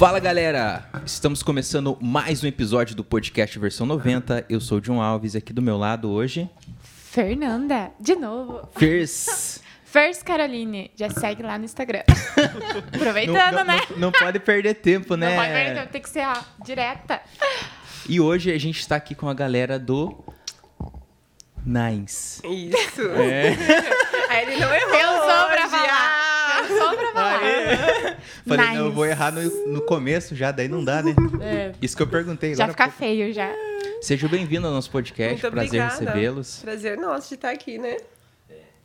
Fala galera! Estamos começando mais um episódio do podcast versão 90. Eu sou o John Alves, aqui do meu lado hoje. Fernanda, de novo. Fers. First Caroline, já segue lá no Instagram. Aproveitando, não, não, né? Não, não, pode perder tempo, né? Não pode perder tempo, tem que ser ó, direta. E hoje a gente está aqui com a galera do Nines. Isso. É. Aí ele não errou. Eu sou pra hoje, falar. ah! Eu sou pra falar. Falei, Nice. não, eu vou errar no, no começo já, daí não dá, né? É, Isso que eu perguntei já fica feio já. Seja bem-vindo ao nosso podcast, Muito prazer recebê-los. Prazer nosso de estar aqui, né?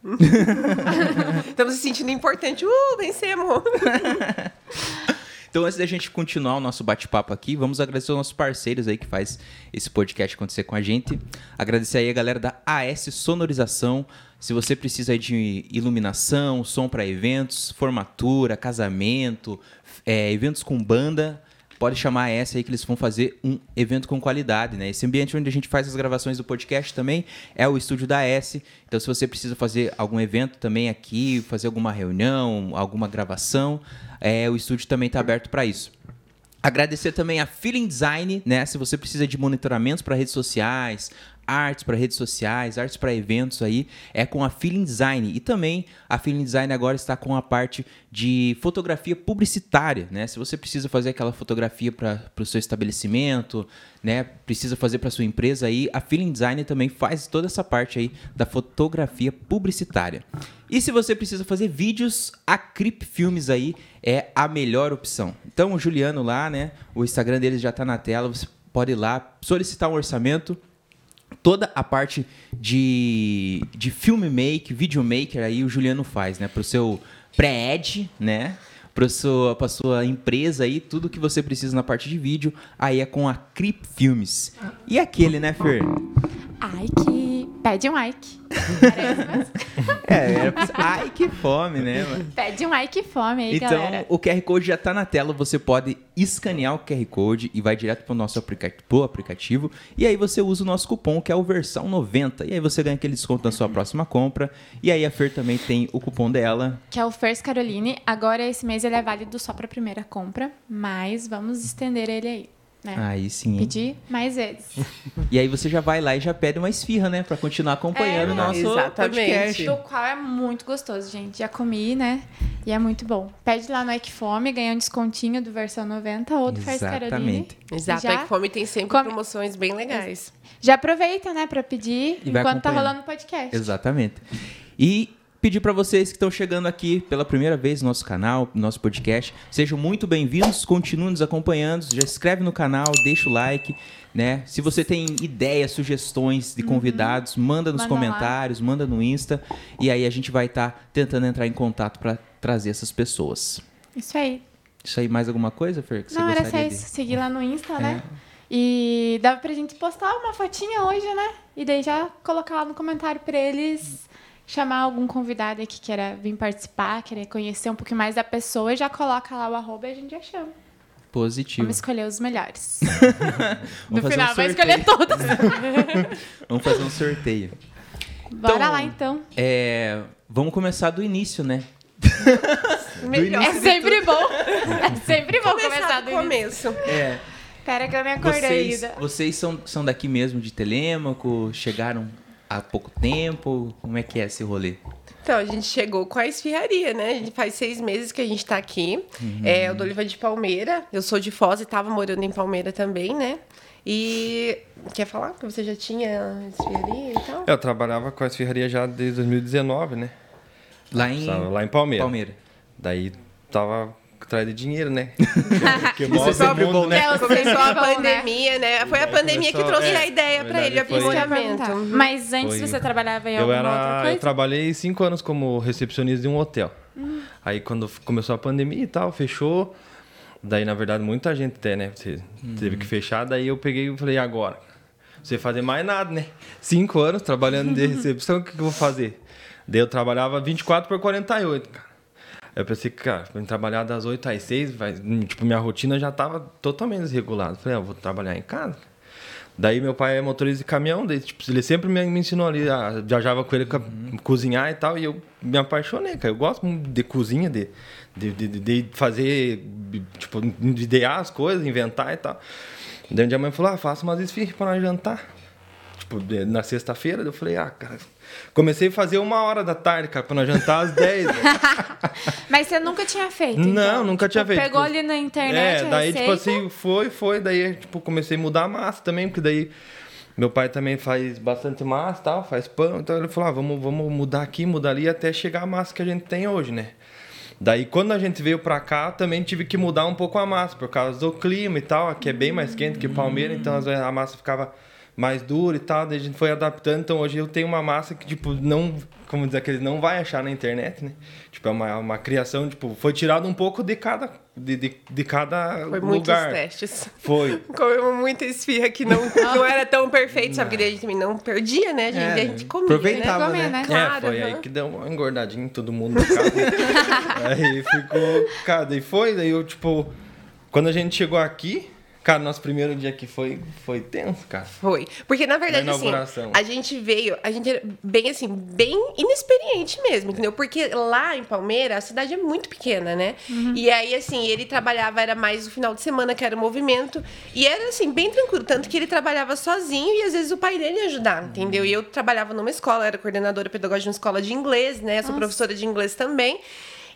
Estamos se sentindo importante. Uh, vencemos! Então, antes da gente continuar o nosso bate-papo aqui, vamos agradecer aos nossos parceiros aí que faz esse podcast acontecer com a gente. Agradecer aí a galera da AS Sonorização. Se você precisa de iluminação, som para eventos, formatura, casamento, é, eventos com banda, pode chamar a AS aí que eles vão fazer um evento com qualidade, né? Esse ambiente onde a gente faz as gravações do podcast também é o estúdio da AS. Então, se você precisa fazer algum evento também aqui, fazer alguma reunião, alguma gravação, é, o estúdio também está aberto para isso. Agradecer também a Feeling Design, né? Se você precisa de monitoramentos para redes sociais, artes para redes sociais, artes para eventos aí, é com a Feeling Design. E também a Feeling Design agora está com a parte de fotografia publicitária, né? Se você precisa fazer aquela fotografia para o seu estabelecimento, né? Precisa fazer para sua empresa aí, a Feeling Design também faz toda essa parte aí da fotografia publicitária. E se você precisa fazer vídeos, a Crip Filmes aí é a melhor opção. Então o Juliano lá, né? O Instagram dele já tá na tela, você pode ir lá solicitar um orçamento toda a parte de, de filmmaker, videomaker aí o Juliano faz, né? Pro seu pré-ed, né? Para sua, pra sua empresa aí, tudo que você precisa na parte de vídeo, aí é com a Crip Filmes. E aquele, né, Fer? Ike. Pede um Ike. É, era. Ai, que fome, né? mano? Pede um Ike fome aí, Então, galera. o QR Code já está na tela, você pode escanear o QR Code e vai direto para o nosso aplica pro aplicativo. E aí você usa o nosso cupom, que é o versão 90. E aí você ganha aquele desconto na sua próxima compra. E aí a Fer também tem o cupom dela. Que é o First Caroline. Agora, esse mês, ele é válido só pra primeira compra. Mas vamos estender ele aí, né? Aí sim. Pedir mais vezes. E aí você já vai lá e já pede uma esfirra, né? Para continuar acompanhando É, o nosso exatamente. podcast. Do qual é muito gostoso, gente. Já comi, né? E é muito bom. Pede lá no Equifome, ganha um descontinho do versão 90 ou do Caroline. Exatamente. Exato, Já é que Fome tem sempre come- promoções bem legais. Já aproveita, né, pra pedir E enquanto tá rolando o podcast. Exatamente. E pedir para vocês que estão chegando aqui pela primeira vez no nosso canal, no nosso podcast, sejam muito bem-vindos, continuem nos acompanhando, já inscreve no canal, deixa o like, né? Se você tem ideias, sugestões de convidados, manda nos Manda lá. comentários, manda no Insta, e aí a gente vai estar tentando entrar em contato para trazer essas pessoas. Isso aí. Isso aí, mais alguma coisa, Fer? Que Não, era só isso. de... Seguir lá no Insta, É. né? E dava pra gente postar uma fotinha hoje, né? E daí já colocar lá no comentário pra eles chamar algum convidado aí que queira vir participar, querer conhecer um pouquinho mais da pessoa, e já coloca lá o arroba e a gente já chama. Positivo. Vamos escolher os melhores. Vamos no fazer final um vai sorteio. escolher todos. Vamos fazer um sorteio. Bora Então, lá então. É, vamos começar do início, né? Melhor. É sempre bom. É sempre bom começar, Começar do do início. começo. É. Pera que eu me acordei Vocês, ainda. vocês são, são daqui mesmo, de Telêmaco? Chegaram há pouco tempo? Como é que é esse rolê? Então, a gente chegou com a esfirraria, né? A gente faz seis meses que a gente tá aqui. É, eu dou Oliva de Palmeira. Eu sou de Foz e tava morando em Palmeira também, né? E quer falar que você já tinha esfirraria e tal? Eu trabalhava com a esfirraria já desde 2019, né? Lá em lá em Palmeira. Palmeira. Daí tava atrás de dinheiro, né? que Isso é move sempre o mundo, bom, né? É, o Começou a sempre bom, né? pandemia, né? Foi a pandemia que trouxe é, a ideia na pra ele, o foi- aprimoramento. Mas antes Foi- você trabalhava em Eu, alguma outra era, coisa? eu trabalhei cinco anos como recepcionista de um hotel. Hum. Aí quando começou a pandemia e tal, fechou. Daí, na verdade, muita gente até, né? Você teve que fechar. Daí eu peguei e falei, agora? Você fazer mais nada, né? Cinco anos trabalhando de recepção, o que, que eu vou fazer? Daí eu trabalhava 24 por 48, cara. Eu pensei, cara, pra trabalhar das 8 às 6, vai, tipo, minha rotina já tava totalmente desregulada. Falei, ah, vou trabalhar em casa. Daí meu pai é motorista de caminhão, daí, tipo, ele sempre me, me ensinou ali, a, viajava com ele uhum. cozinhar e tal, e eu me apaixonei, cara. Eu gosto de cozinha, de, de, de, de fazer, tipo, de idear as coisas, inventar e tal. Daí um dia a mãe falou, ah, faça umas esfirras para nós jantar. Tipo, na sexta-feira, eu falei, ah, cara, Comecei a fazer uma hora da tarde, cara, pra nós jantar às 10. Mas você nunca tinha feito? Não, então? nunca tipo, tinha feito. Pegou ali na internet. É, daí, tipo assim, foi, foi. Daí, tipo, comecei a mudar a massa também, porque daí meu pai também faz bastante massa tal, faz pão. Então ele falou: ah, vamos, vamos mudar aqui, mudar ali até chegar a massa que a gente tem hoje, né? Daí, quando a gente veio pra cá, também tive que mudar um pouco a massa, por causa do clima e tal. Aqui é bem mais quente que Palmeira, então às vezes a massa ficava mais dura e tal, daí a gente foi adaptando, então hoje eu tenho uma massa que, tipo, não, como dizer, que ele não vai achar na internet, né? Tipo, é uma, uma criação, tipo, foi tirado um pouco de cada, de, de, de cada foi lugar. muitos testes. Foi. Comemos muita esfirra que não, não era tão perfeito, sabe? Porque a gente também não perdia, né? A gente, é, a gente comia, aproveitava, né? né? Claro, é, foi uhum. aí que deu uma engordadinha em todo mundo no carro. aí ficou, cara, daí foi, daí eu, tipo, quando a gente chegou aqui, Cara, nosso primeiro dia aqui foi, foi tenso, cara. Foi. Porque, na verdade, na assim, a gente veio, a gente era bem, assim, bem inexperiente mesmo, entendeu? Porque lá em Palmeira, a cidade é muito pequena, né? Uhum. E aí, assim, ele trabalhava, era mais o final de semana, que era o movimento. E era, assim, bem tranquilo. Tanto que ele trabalhava sozinho e, às vezes, o pai dele ia ajudar, entendeu? E eu trabalhava numa escola, era coordenadora pedagógica de uma escola de inglês, né? Sou Nossa. professora de inglês também.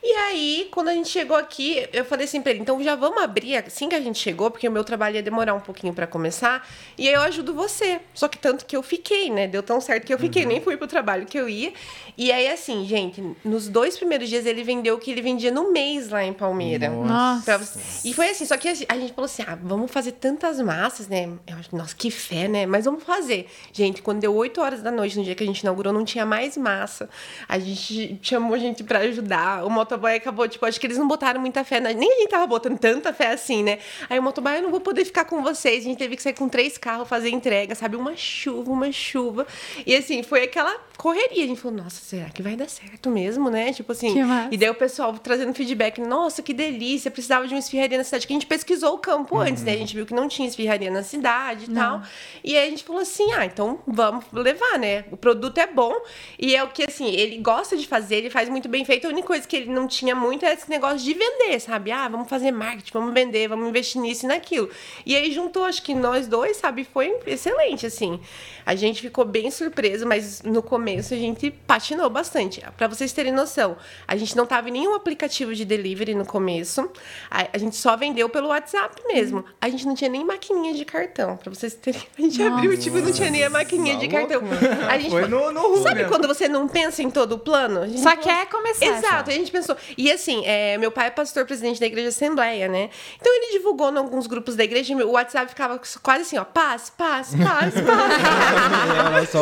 E aí, quando a gente chegou aqui, eu falei assim pra ele: então já vamos abrir assim que a gente chegou, porque o meu trabalho ia demorar um pouquinho para começar, e aí eu ajudo você. Só que tanto que eu fiquei, né? Deu tão certo que eu fiquei, uhum. nem fui pro trabalho que eu ia. E aí, assim, gente, nos dois primeiros dias ele vendeu o que ele vendia no mês lá em Palmeira. Nossa. E foi assim, só que a gente falou assim: ah, vamos fazer tantas massas, né? Eu acho, nossa, que fé, né? Mas vamos fazer. Gente, quando deu 8 horas da noite, no dia que a gente inaugurou, não tinha mais massa. A gente chamou gente para ajudar. O motoboy acabou, tipo, acho que eles não botaram muita fé, na... nem a gente tava botando tanta fé assim, né? Aí o motoboy, eu não vou poder ficar com vocês. A gente teve que sair com três carros fazer entrega, sabe? Uma chuva, uma chuva. E assim, foi aquela correria. A gente falou, nossa, será que vai dar certo mesmo, né? Tipo assim. E daí o pessoal trazendo feedback, nossa, que delícia, precisava de uma esfirraria na cidade. Que a gente pesquisou o campo uhum. antes, né? A gente viu que não tinha esfirraria na cidade e tal. E aí a gente falou assim, ah, então vamos levar, né? O produto é bom. E é o que, assim, ele gosta de fazer, ele faz muito bem feito. A única coisa que ele não tinha muito esse negócio de vender, sabe? Ah, vamos fazer marketing, vamos vender, vamos investir nisso e naquilo. E aí juntou, acho que nós dois, sabe? Foi excelente, assim. A gente ficou bem surpreso, mas no começo a gente patinou bastante. Para vocês terem noção, a gente não tava em nenhum aplicativo de delivery no começo. A, gente só vendeu pelo WhatsApp mesmo. A gente não tinha nem maquininha de cartão. Para vocês terem. A gente Nossa. abriu, tipo, não tinha nem a maquininha de tá cartão. A gente Foi no, no Sabe quando você não pensa em todo o plano? Só falou... quer começar. Exato, só. a gente pensou. E assim, é, meu pai é pastor presidente da igreja Assembleia, né? Então ele divulgou em alguns grupos da igreja, o WhatsApp ficava quase assim, ó, paz, paz, paz, paz. só...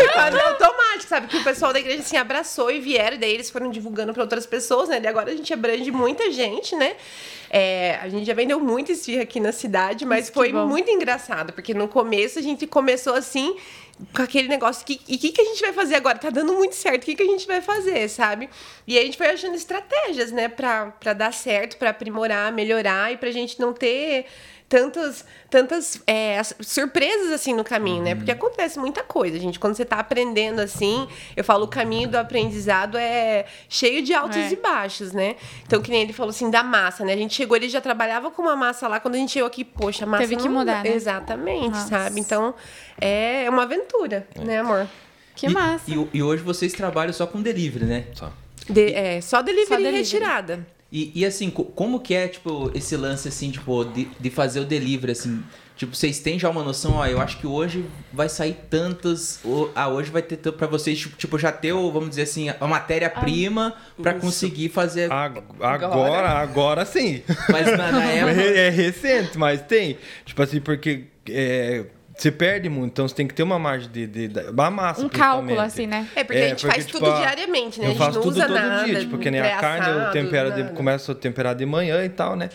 automático, sabe? Que o pessoal da igreja assim abraçou e vieram, e daí eles foram divulgando para outras pessoas, né? E agora a gente abrange muita gente, né? É, a gente já vendeu muito esfirra aqui na cidade, mas Isso foi muito engraçado, porque no começo a gente começou assim com aquele negócio que, e o que, que a gente vai fazer agora? Tá dando muito certo, o que, que a gente vai fazer, sabe? E a gente foi achando estratégias, né, pra, pra dar certo, pra aprimorar, melhorar e pra gente não ter tantas, tantas é, surpresas assim no caminho, né? Porque uhum. acontece muita coisa, gente. Quando você está aprendendo assim, eu falo, o caminho do aprendizado é cheio de altos é. e baixos, né? Então, que nem ele falou assim, da massa, né? A gente chegou, ele já trabalhava com uma massa lá, quando a gente chegou aqui, poxa, a massa. Teve que mudar. Né? Exatamente, Nossa. sabe? Então, é uma aventura, é. né, amor? Que e, massa. E, e, hoje vocês trabalham só com delivery, né? Só. De, é, só delivery, só delivery. e retirada. E, e assim, como que é, tipo, esse lance, assim, tipo, de, de fazer o delivery, assim? Tipo, vocês têm já uma noção, ó, eu acho que hoje vai sair tantas, ou, ah, hoje vai ter para vocês, tipo, tipo, já ter, vamos dizer assim, a matéria-prima ah, para conseguir fazer... Agora, agora sim. Mas na, na época... É recente, mas tem. Tipo assim, porque... É, você perde muito, então você tem que ter uma margem de, de, de uma massa. Um cálculo, assim, né? É, porque é, a gente porque, faz tipo, tudo diariamente, né? Eu a gente faço não tudo usa todo nada, dia, tipo, que nem a carne eu tempero de, começo a temperar de manhã e tal, né?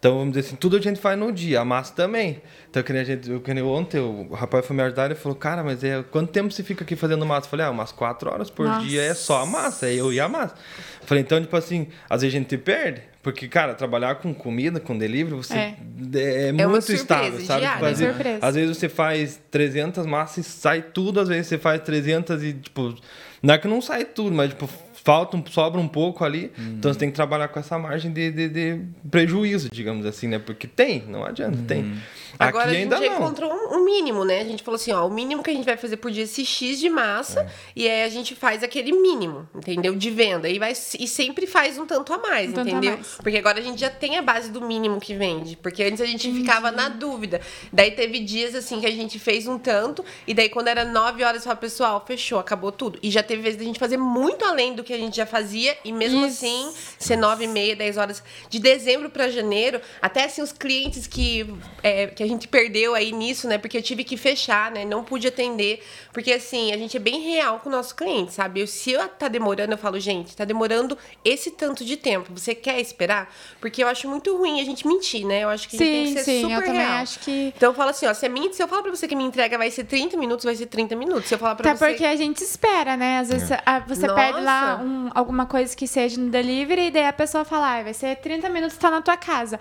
Então, vamos dizer assim, tudo a gente faz no dia, a massa também. Então, que nem, a gente, que nem ontem, o rapaz foi me ajudar e falou, cara, mas é, quanto tempo você fica aqui fazendo massa? Eu falei, ah, umas quatro horas por Nossa. dia é só a massa, é eu e a massa. Eu falei, então, tipo assim, às vezes a gente perde, porque, cara, trabalhar com comida, com delivery, você É. é, é uma muito surpresa, estável, sabe? diária. Tipo, às, vezes, Surpresa. às vezes você faz 300 massas e sai tudo, às vezes você faz 300 e, tipo, não é que não sai tudo, mas, tipo, falta, um, sobra um pouco ali. Então você tem que trabalhar com essa margem de, de, de prejuízo, digamos assim, né? Porque tem, não adianta, tem. Agora Aqui a gente ainda já não. encontrou um, mínimo, né? A gente falou assim, ó, o mínimo que a gente vai fazer por dia é esse X de massa e aí a gente faz aquele mínimo, entendeu? De venda. E, vai, e sempre faz um tanto a mais, Um tanto a entendeu? mais. Porque agora a gente já tem a base do mínimo que vende. Porque antes a gente ficava na dúvida. Daí teve dias assim que a gente fez um tanto, e daí quando era 9 horas, falava, pessoal, fechou, acabou tudo. E já teve vezes da gente fazer muito além do que a gente já fazia, e mesmo Isso. assim, ser 9 e meia, 10 horas. De dezembro para janeiro, até assim, os clientes que, é, que a gente perdeu aí nisso, né? Porque eu tive que fechar, né? Não pude atender. Porque assim, a gente é bem real com o nosso cliente, sabe? Eu, se eu, tá demorando, eu falo, gente, tá demorando esse tanto de tempo. Você quer esperar? Porque eu acho muito ruim a gente mentir, né? Eu acho que a gente tem Sim, que ser sim, super eu também real. acho que. Então eu falo assim, ó, se, a minha, se eu falar pra você que minha entrega vai ser 30 minutos, vai ser 30 minutos. Se eu falar pra Até você. porque a gente espera, né? Às vezes a- você Nossa. pede lá um- alguma coisa que seja no delivery e daí a pessoa fala, ah, vai ser 30 minutos, tá na tua casa.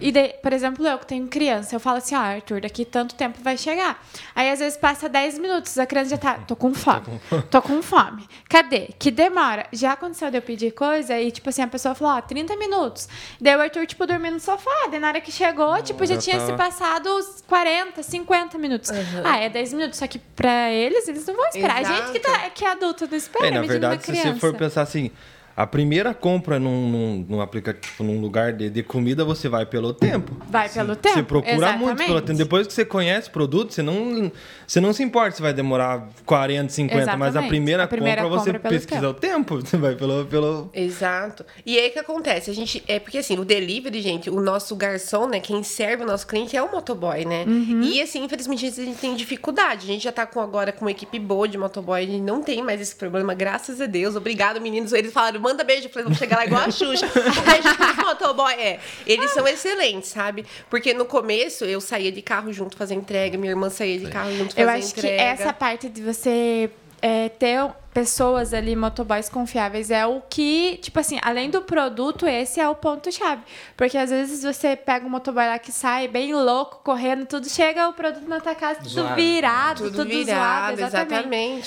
E daí, por exemplo, eu que tenho criança, eu falo assim, ó, Arthur, daqui tanto tempo vai chegar. Aí às vezes passa 10 minutos, a criança já tá, tô com fome, tô com fome. Cadê? Que demora. Já aconteceu de eu pedir coisa e, tipo assim, a pessoa falou, ó, 30 minutos. Daí o Arthur, tipo, dormindo no sofá. Daí na hora que chegou, tipo, já, já tinha se tava- passado os 40, 50 minutos. Ah, é 10 minutos. Só que pra eles, eles não vão esperar. A gente que, tá, que é adulto não espera, É, na verdade, uma se criança. você for pensar assim, a primeira compra num, num, num aplicativo, tipo, num lugar de, de comida, você vai pelo tempo. Vai pelo tempo. Você procura muito pelo exatamente. tempo. Depois que você conhece o produto, você não, você não se importa se vai demorar 40, 50, mas a Exatamente. primeira, A primeira compra você compra é pelo pesquisa o tempo. Você vai pelo. pelo... Exato. E aí o que acontece? A gente. É porque assim, o delivery, gente, o nosso garçom, né? Quem serve o nosso cliente é o motoboy, né? Uhum. E assim, infelizmente, a gente tem dificuldade. A gente já tá com agora com uma equipe boa de motoboy, a gente não tem mais esse problema, graças a Deus. Obrigado, meninos. Eles falaram, manda beijo. Eu falei, vou chegar lá igual a Xuxa. Um beijo pros motoboy. É. Eles são excelentes, sabe? Porque no começo eu saía de carro junto fazer entrega, minha irmã saía de carro junto fazer Eu acho entrega. que essa parte de você é, ter pessoas ali, motoboys confiáveis, é o que, tipo assim, além do produto, esse é o ponto-chave. Porque às vezes você pega um motoboy lá que sai bem louco, correndo, tudo, chega o produto na tua casa, tudo Zoado. virado, tudo, Tudo virado, zoado, exatamente.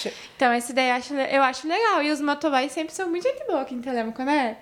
exatamente. Então, esse daí eu acho, eu acho legal. E os motoboys sempre são muito gente boa aqui em Telemaco, né?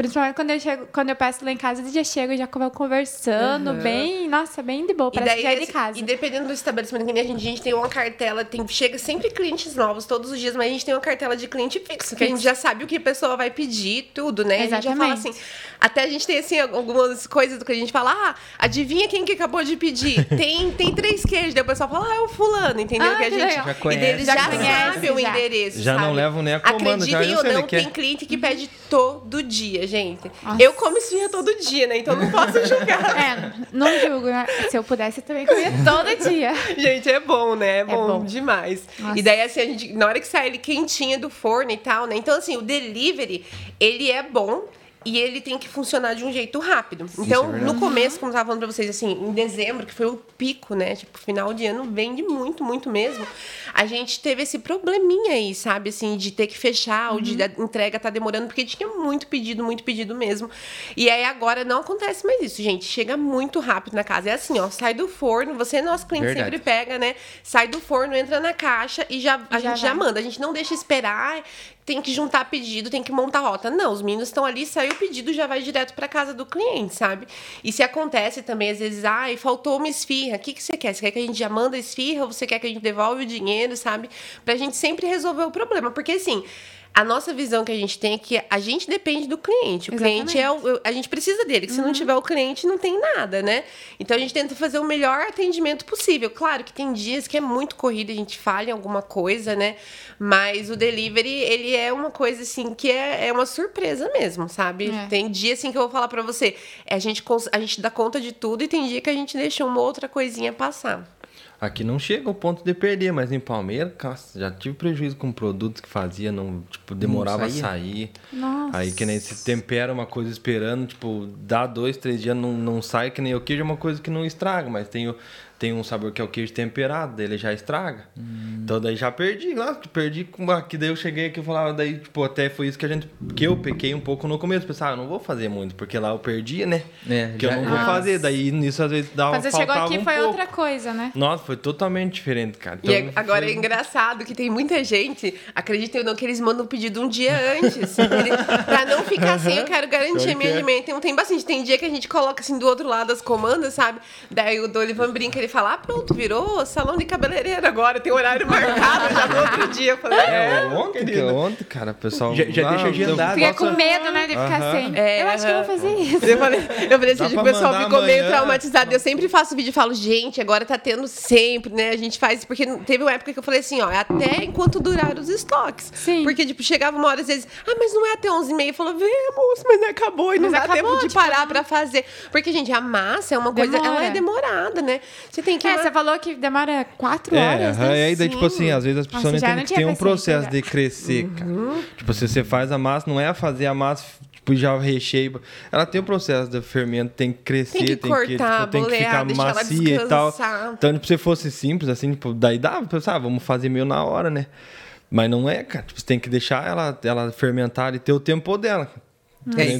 Principalmente quando eu, chego, quando eu peço lá em casa, eles já chegam, já conversando, bem, nossa, bem de boa, parece que já é de casa. E dependendo do estabelecimento que nem a gente, a gente tem uma cartela, tem, chega sempre clientes novos todos os dias, mas a gente tem uma cartela de cliente fixo, que a gente já sabe o que a pessoa vai pedir, tudo, né? A gente já fala Exatamente. assim. Até a gente tem assim algumas coisas do que a gente fala, ah, adivinha quem que acabou de pedir? Tem, tem três queijos. Daí o pessoal fala, ah, é o fulano, entendeu? Ah, que a gente. Já e conhece. deles Já já, conhece, sabem o já. endereço. Já não sabe? levam nem a comanda, já Acreditem eu ou não, que é. tem cliente que pede todo dia, gente. Nossa. Eu como esfirra todo dia, né? Então não posso julgar. É, não julgo, né? Se eu pudesse, eu também comia todo dia. Gente, é bom, né? É bom, bom. demais. Nossa. E daí, assim, a gente, na hora que sai ele quentinha do forno e tal, né? Então, assim, o delivery, ele é bom. E ele tem que funcionar de um jeito rápido. Então, é no começo, como eu tava falando pra vocês, assim, em dezembro, que foi o pico, né? Tipo, final de ano vende muito, muito mesmo. A gente teve esse probleminha aí, sabe? Assim, de ter que fechar, ou de da entrega tá demorando, porque tinha muito pedido, muito pedido mesmo. E aí agora não acontece mais isso, gente. Chega muito rápido na casa. É assim, ó, sai do forno, você é nosso cliente Verdade. sempre pega, né? Sai do forno, entra na caixa e já, a Já gente já vai. manda. A gente não deixa esperar, tem que juntar pedido, tem que montar rota. Não, os meninos estão ali, saiu o pedido, já vai direto para casa do cliente, sabe? E se acontece também, às vezes, ai, faltou uma esfirra, o que, que você quer? Você quer que a gente já manda esfirra ou você quer que a gente devolve o dinheiro, sabe? Pra gente sempre resolver o problema. Porque assim. A nossa visão que a gente tem é que a gente depende do cliente. O cliente é o. A gente precisa dele, que se não tiver o cliente, não tem nada, né? Então a gente tenta fazer o melhor atendimento possível. Claro que tem dias que é muito corrido, a gente falha em alguma coisa, né? Mas o delivery, ele é uma coisa assim que é, é uma surpresa mesmo, sabe? É. Tem dia assim que eu vou falar pra você, a gente, a gente dá conta de tudo e tem dia que a gente deixa uma outra coisinha passar. Aqui não chega ao ponto de perder, mas em Palmeiras, nossa, já tive prejuízo com produtos que fazia, não, tipo, demorava a saía? sair. Nossa. Aí que nem se tempera uma coisa esperando, tipo, dá dois, três dias, não, não sai, que nem o queijo é uma coisa que não estraga, mas tem, o, tem um sabor que é o queijo temperado, daí ele já estraga. Então daí já perdi, lá, perdi com aqui, daí eu cheguei aqui e falava, daí, tipo, até foi isso que a gente, que eu pequei um pouco no começo, pensava, ah, eu não vou fazer muito, porque lá eu perdia, né? É, que eu já- não vou Nossa. fazer, daí nisso às vezes dava, Mas você chegou faltava aqui um foi pouco. outra coisa, né? Nossa, foi totalmente diferente, cara. E é- Então, agora foi- é engraçado que tem muita gente, acreditem ou não, que eles mandam pedido um dia antes. Pra não ficar assim, eu quero garantir Pior a minha que é. alimentação. Tem, tem bastante. Tem dia que a gente coloca assim do outro lado as comandas, sabe? Daí o Dolivan brinca, ele fala: ah, pronto, virou salão de cabeleireiro agora, tem horário marcado já no outro dia. Eu falei, É, é, ontem, que ontem, cara, o pessoal. Já- já deixa eu agendado. Fica com medo, né, de ficar Aham. sem. É, eu acho que eu vou aham. fazer isso. Eu falei, eu falei assim, o pessoal ficou meio traumatizado. Eu sempre faço vídeo e falo, gente, agora tá tendo sempre, né? A gente faz. Porque teve uma época que eu falei assim, ó, é até enquanto durar os estoques. Sim. Porque, tipo, chegava uma hora, às vezes, ah, mas não é até 11h30. Eu falava, vemos, mas não acabou. E não Mas dá acabou, tempo de tipo, parar né? pra fazer. Porque, gente, a massa é uma coisa, ela Demora. é demorada, né? Você tem que. É, você falou que demora quatro É, horas, né? e aí daí, tipo assim, às vezes as pessoas Nossa, não entendem não que tem um processo de crescer, cara. Uhum. Tipo, se você faz a massa, não é fazer a massa, tipo, já o recheio. Ela tem o processo do fermento, tem que crescer, Tem que tem que, cortar, tipo, tem que bolear, ficar deixar ela macia e tal. Então, tipo, se fosse simples, assim, tipo, daí dava, pensar, ah, vamos fazer meio na hora, né? Mas não é, cara. Tipo, você tem que deixar ela, ela fermentar e ter o tempo dela. É, e,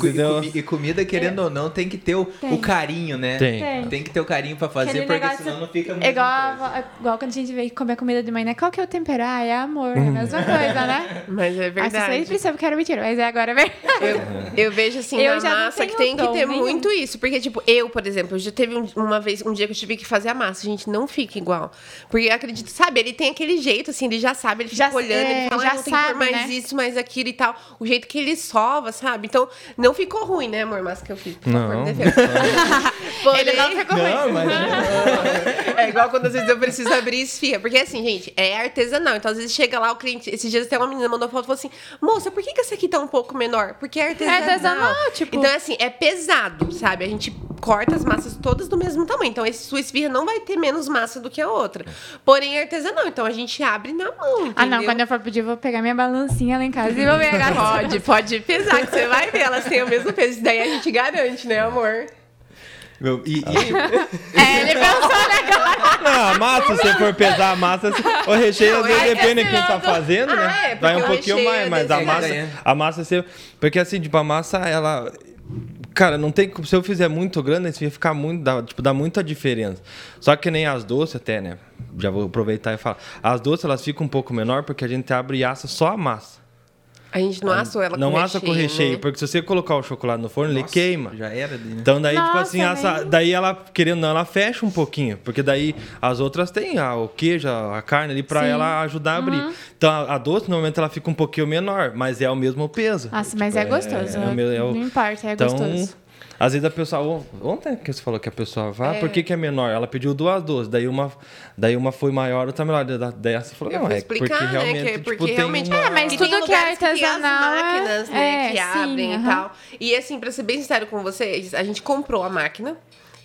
e e comida, querendo ou não, tem que ter o, Tem. o carinho, né? Tem. Tem. Tem que ter o carinho pra fazer, Aquele porque negócio- senão não fica muito. É igual, a- igual quando a gente veio comer comida de manhã, né? Qual que é o tempero? Ah, é amor. É a mesma coisa, né? Mas é Ah, verdade. sempre sabe que era mentira, mas é agora é verdade. Eu, eu vejo assim Eu na massa que tem que ter nenhum. muito isso. Porque, tipo, eu, por exemplo, já teve um- uma vez, um dia que eu tive que fazer a massa. Gente, não fica igual. Porque eu acredito, sabe, ele tem aquele jeito, assim, ele já sabe, ele fica Já- olhando, é, ele fala, já ah, não tem que pôr sabe, mais né? isso, mais aquilo e tal. O jeito que ele sova, sabe? Então, não ficou ruim, né, amor? Massa que eu fiz. Por favor, Não. Porém, Ele não ficou ruim. Não, mas. é igual quando às vezes eu preciso abrir esfirra. Porque assim, gente, é artesanal. Então, às vezes chega lá o cliente. Esses dias até uma menina mandou foto e falou assim: moça, por que, que essa aqui tá um pouco menor? Porque é artesanal. É artesanal, tipo- Então, assim, é pesado, sabe? A gente corta as massas todas do mesmo tamanho. Então, esse, sua esfirra não vai ter menos massa do que a outra. Porém, é artesanal. Então, a gente abre na mão. Entendeu? Ah, não, quando eu for pedir, eu vou pegar minha balancinha lá em casa e vou ver agora. Pode, pode pesar, que você vai ver, elas têm o mesmo peso. Isso daí a gente garante, né, amor? Meu, e, e- É, ele pensou agora. Não, a massa, se for pesar a massa, o recheio às Não, vezes é depende de quem tá fazendo, né? Ah, é, porque Vai um pouquinho recheio mais, é mas a massa, a massa você. Porque assim, tipo, a massa, ela. Cara, não tem. como- Se eu fizer muito grande, isso ia ficar muito. Dá, tipo, dá muita diferença. Só que nem as doces, até, né? Já vou aproveitar e falar. As doces, elas ficam um pouco menor porque a gente abre e assa só a massa. A gente não assou ela não com assa com recheio, né? porque se você colocar o chocolate no forno, ele Nossa, queima. Já era, né? Então daí, tipo Nossa, assim, assa, daí ela, querendo ou não, ela fecha um pouquinho. Porque daí as outras têm ah, o queijo, a carne ali pra Sim. ela ajudar a abrir. Então a, a doce, normalmente, ela fica um pouquinho menor, mas é o mesmo peso. Nossa, mas Tipo, é gostoso. é meu- é o- Não importa, é então, gostoso. Às vezes a pessoa. on- Ontem que você falou que a pessoa vai, ah, por que, que é menor? Ela pediu duas doces, daí uma, daí uma foi maior, outra menor. Da- Daí essa falou, não, é explicar, porque né, realmente, que é tipo, porque tem realmente- uma... É, mas tudo que é lugares tem as artesanal é- máquinas, né, é, que sim, abrem e tal. E assim, pra ser bem sincero com vocês, a gente comprou a máquina.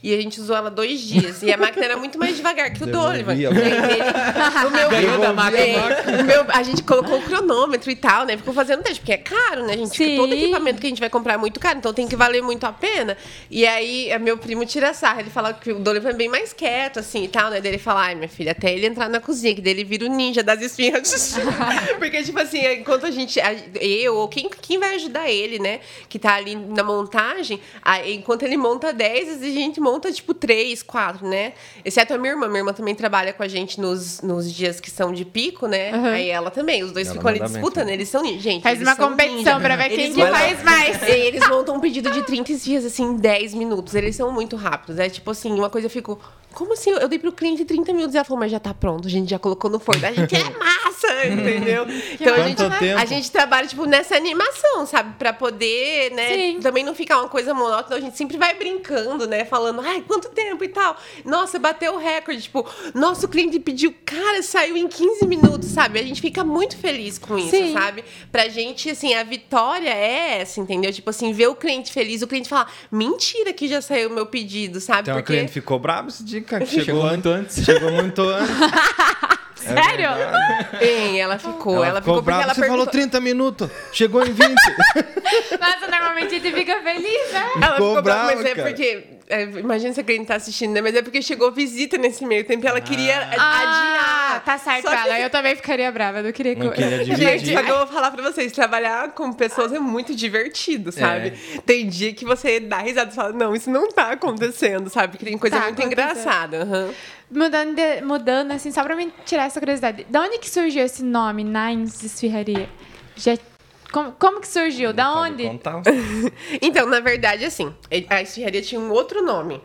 E a gente usou ela dois dias. E a máquina era muito mais devagar que o Devolvi Dolivan. a E aí ele- o meu, Ganhou da máquina. É, o meu- a gente colocou o cronômetro e tal, né? Ficou fazendo teste, porque é caro, né, gente? Sim. Todo equipamento que a gente vai comprar é muito caro, então tem que valer muito a pena. E aí, é, meu primo tira sarro. Ele fala que o Dolivan é bem mais quieto, assim, e tal, né? Daí ele fala, ai, minha filha, até ele entrar na cozinha, que daí ele vira o ninja das esfirras. porque, tipo assim, enquanto a gente... a- eu, ou quem, quem vai ajudar ele, né? Que tá ali na montagem, enquanto ele monta 10, a gente monta, tipo, 3, 4, né? Exceto a minha irmã. Minha irmã também trabalha com a gente nos, nos dias que são de pico, né? Uhum. Aí ela também. Os dois Ela ficam ali bem, disputando. Eles são ninja. Gente, Faz uma competição pra ver quem que montam- faz mais. E Eles montam um pedido de 30 esfias, assim, em 10 minutos. Eles são muito rápidos. É tipo assim, uma coisa eu fico... Como assim? Eu dei pro cliente 30 minutos e ela falou, mas já tá pronto. A gente já colocou no forno. A gente é massa! entendeu? Então a gente, a gente trabalha, tipo, nessa animação, sabe? Pra poder, né? Sim. Também não ficar uma coisa monótona. A gente sempre vai brincando, né? Falando, ai, quanto tempo e tal. Nossa, bateu o recorde. Tipo, nosso cliente pediu, cara, saiu em 15 minutos, sabe? A gente fica muito feliz com isso, Sim. sabe? Pra gente, assim, a vitória é essa, entendeu? Tipo assim, ver o cliente feliz, o cliente falar, mentira que já saiu o meu pedido, sabe? Uma Porque. cliente que ficou brava esse dia, cara. que Chegou, Chegou muito antes. Chegou muito antes. Sério? Sim, ela ficou. Ela, ficou, porque brava. ela Você falou perguntou. 30 minutos, chegou em 20. Nossa, normalmente ele fica feliz, né? Ela Ficou ficou brava, brava, mas é cara. porque. é, imagina se a cliente tá assistindo, né? Mas é porque chegou visita nesse meio tempo e ela queria Ah, adiar. tá certo Só que- ela. Eu também ficaria brava. Eu não queria... Não queria Gente, que eu vou falar pra vocês, trabalhar com pessoas é muito divertido, sabe? É. Tem dia que você dá risada e fala, não, isso não tá acontecendo, sabe? Porque tem coisa Tá muito engraçada. aham. Mudando, de- mudando, assim, só pra me tirar essa curiosidade. Da onde que surgiu esse nome, Nines Esfirraria? Já... Como, como que surgiu? Da onde? Então, na verdade, assim, a esfirraria tinha um outro nome.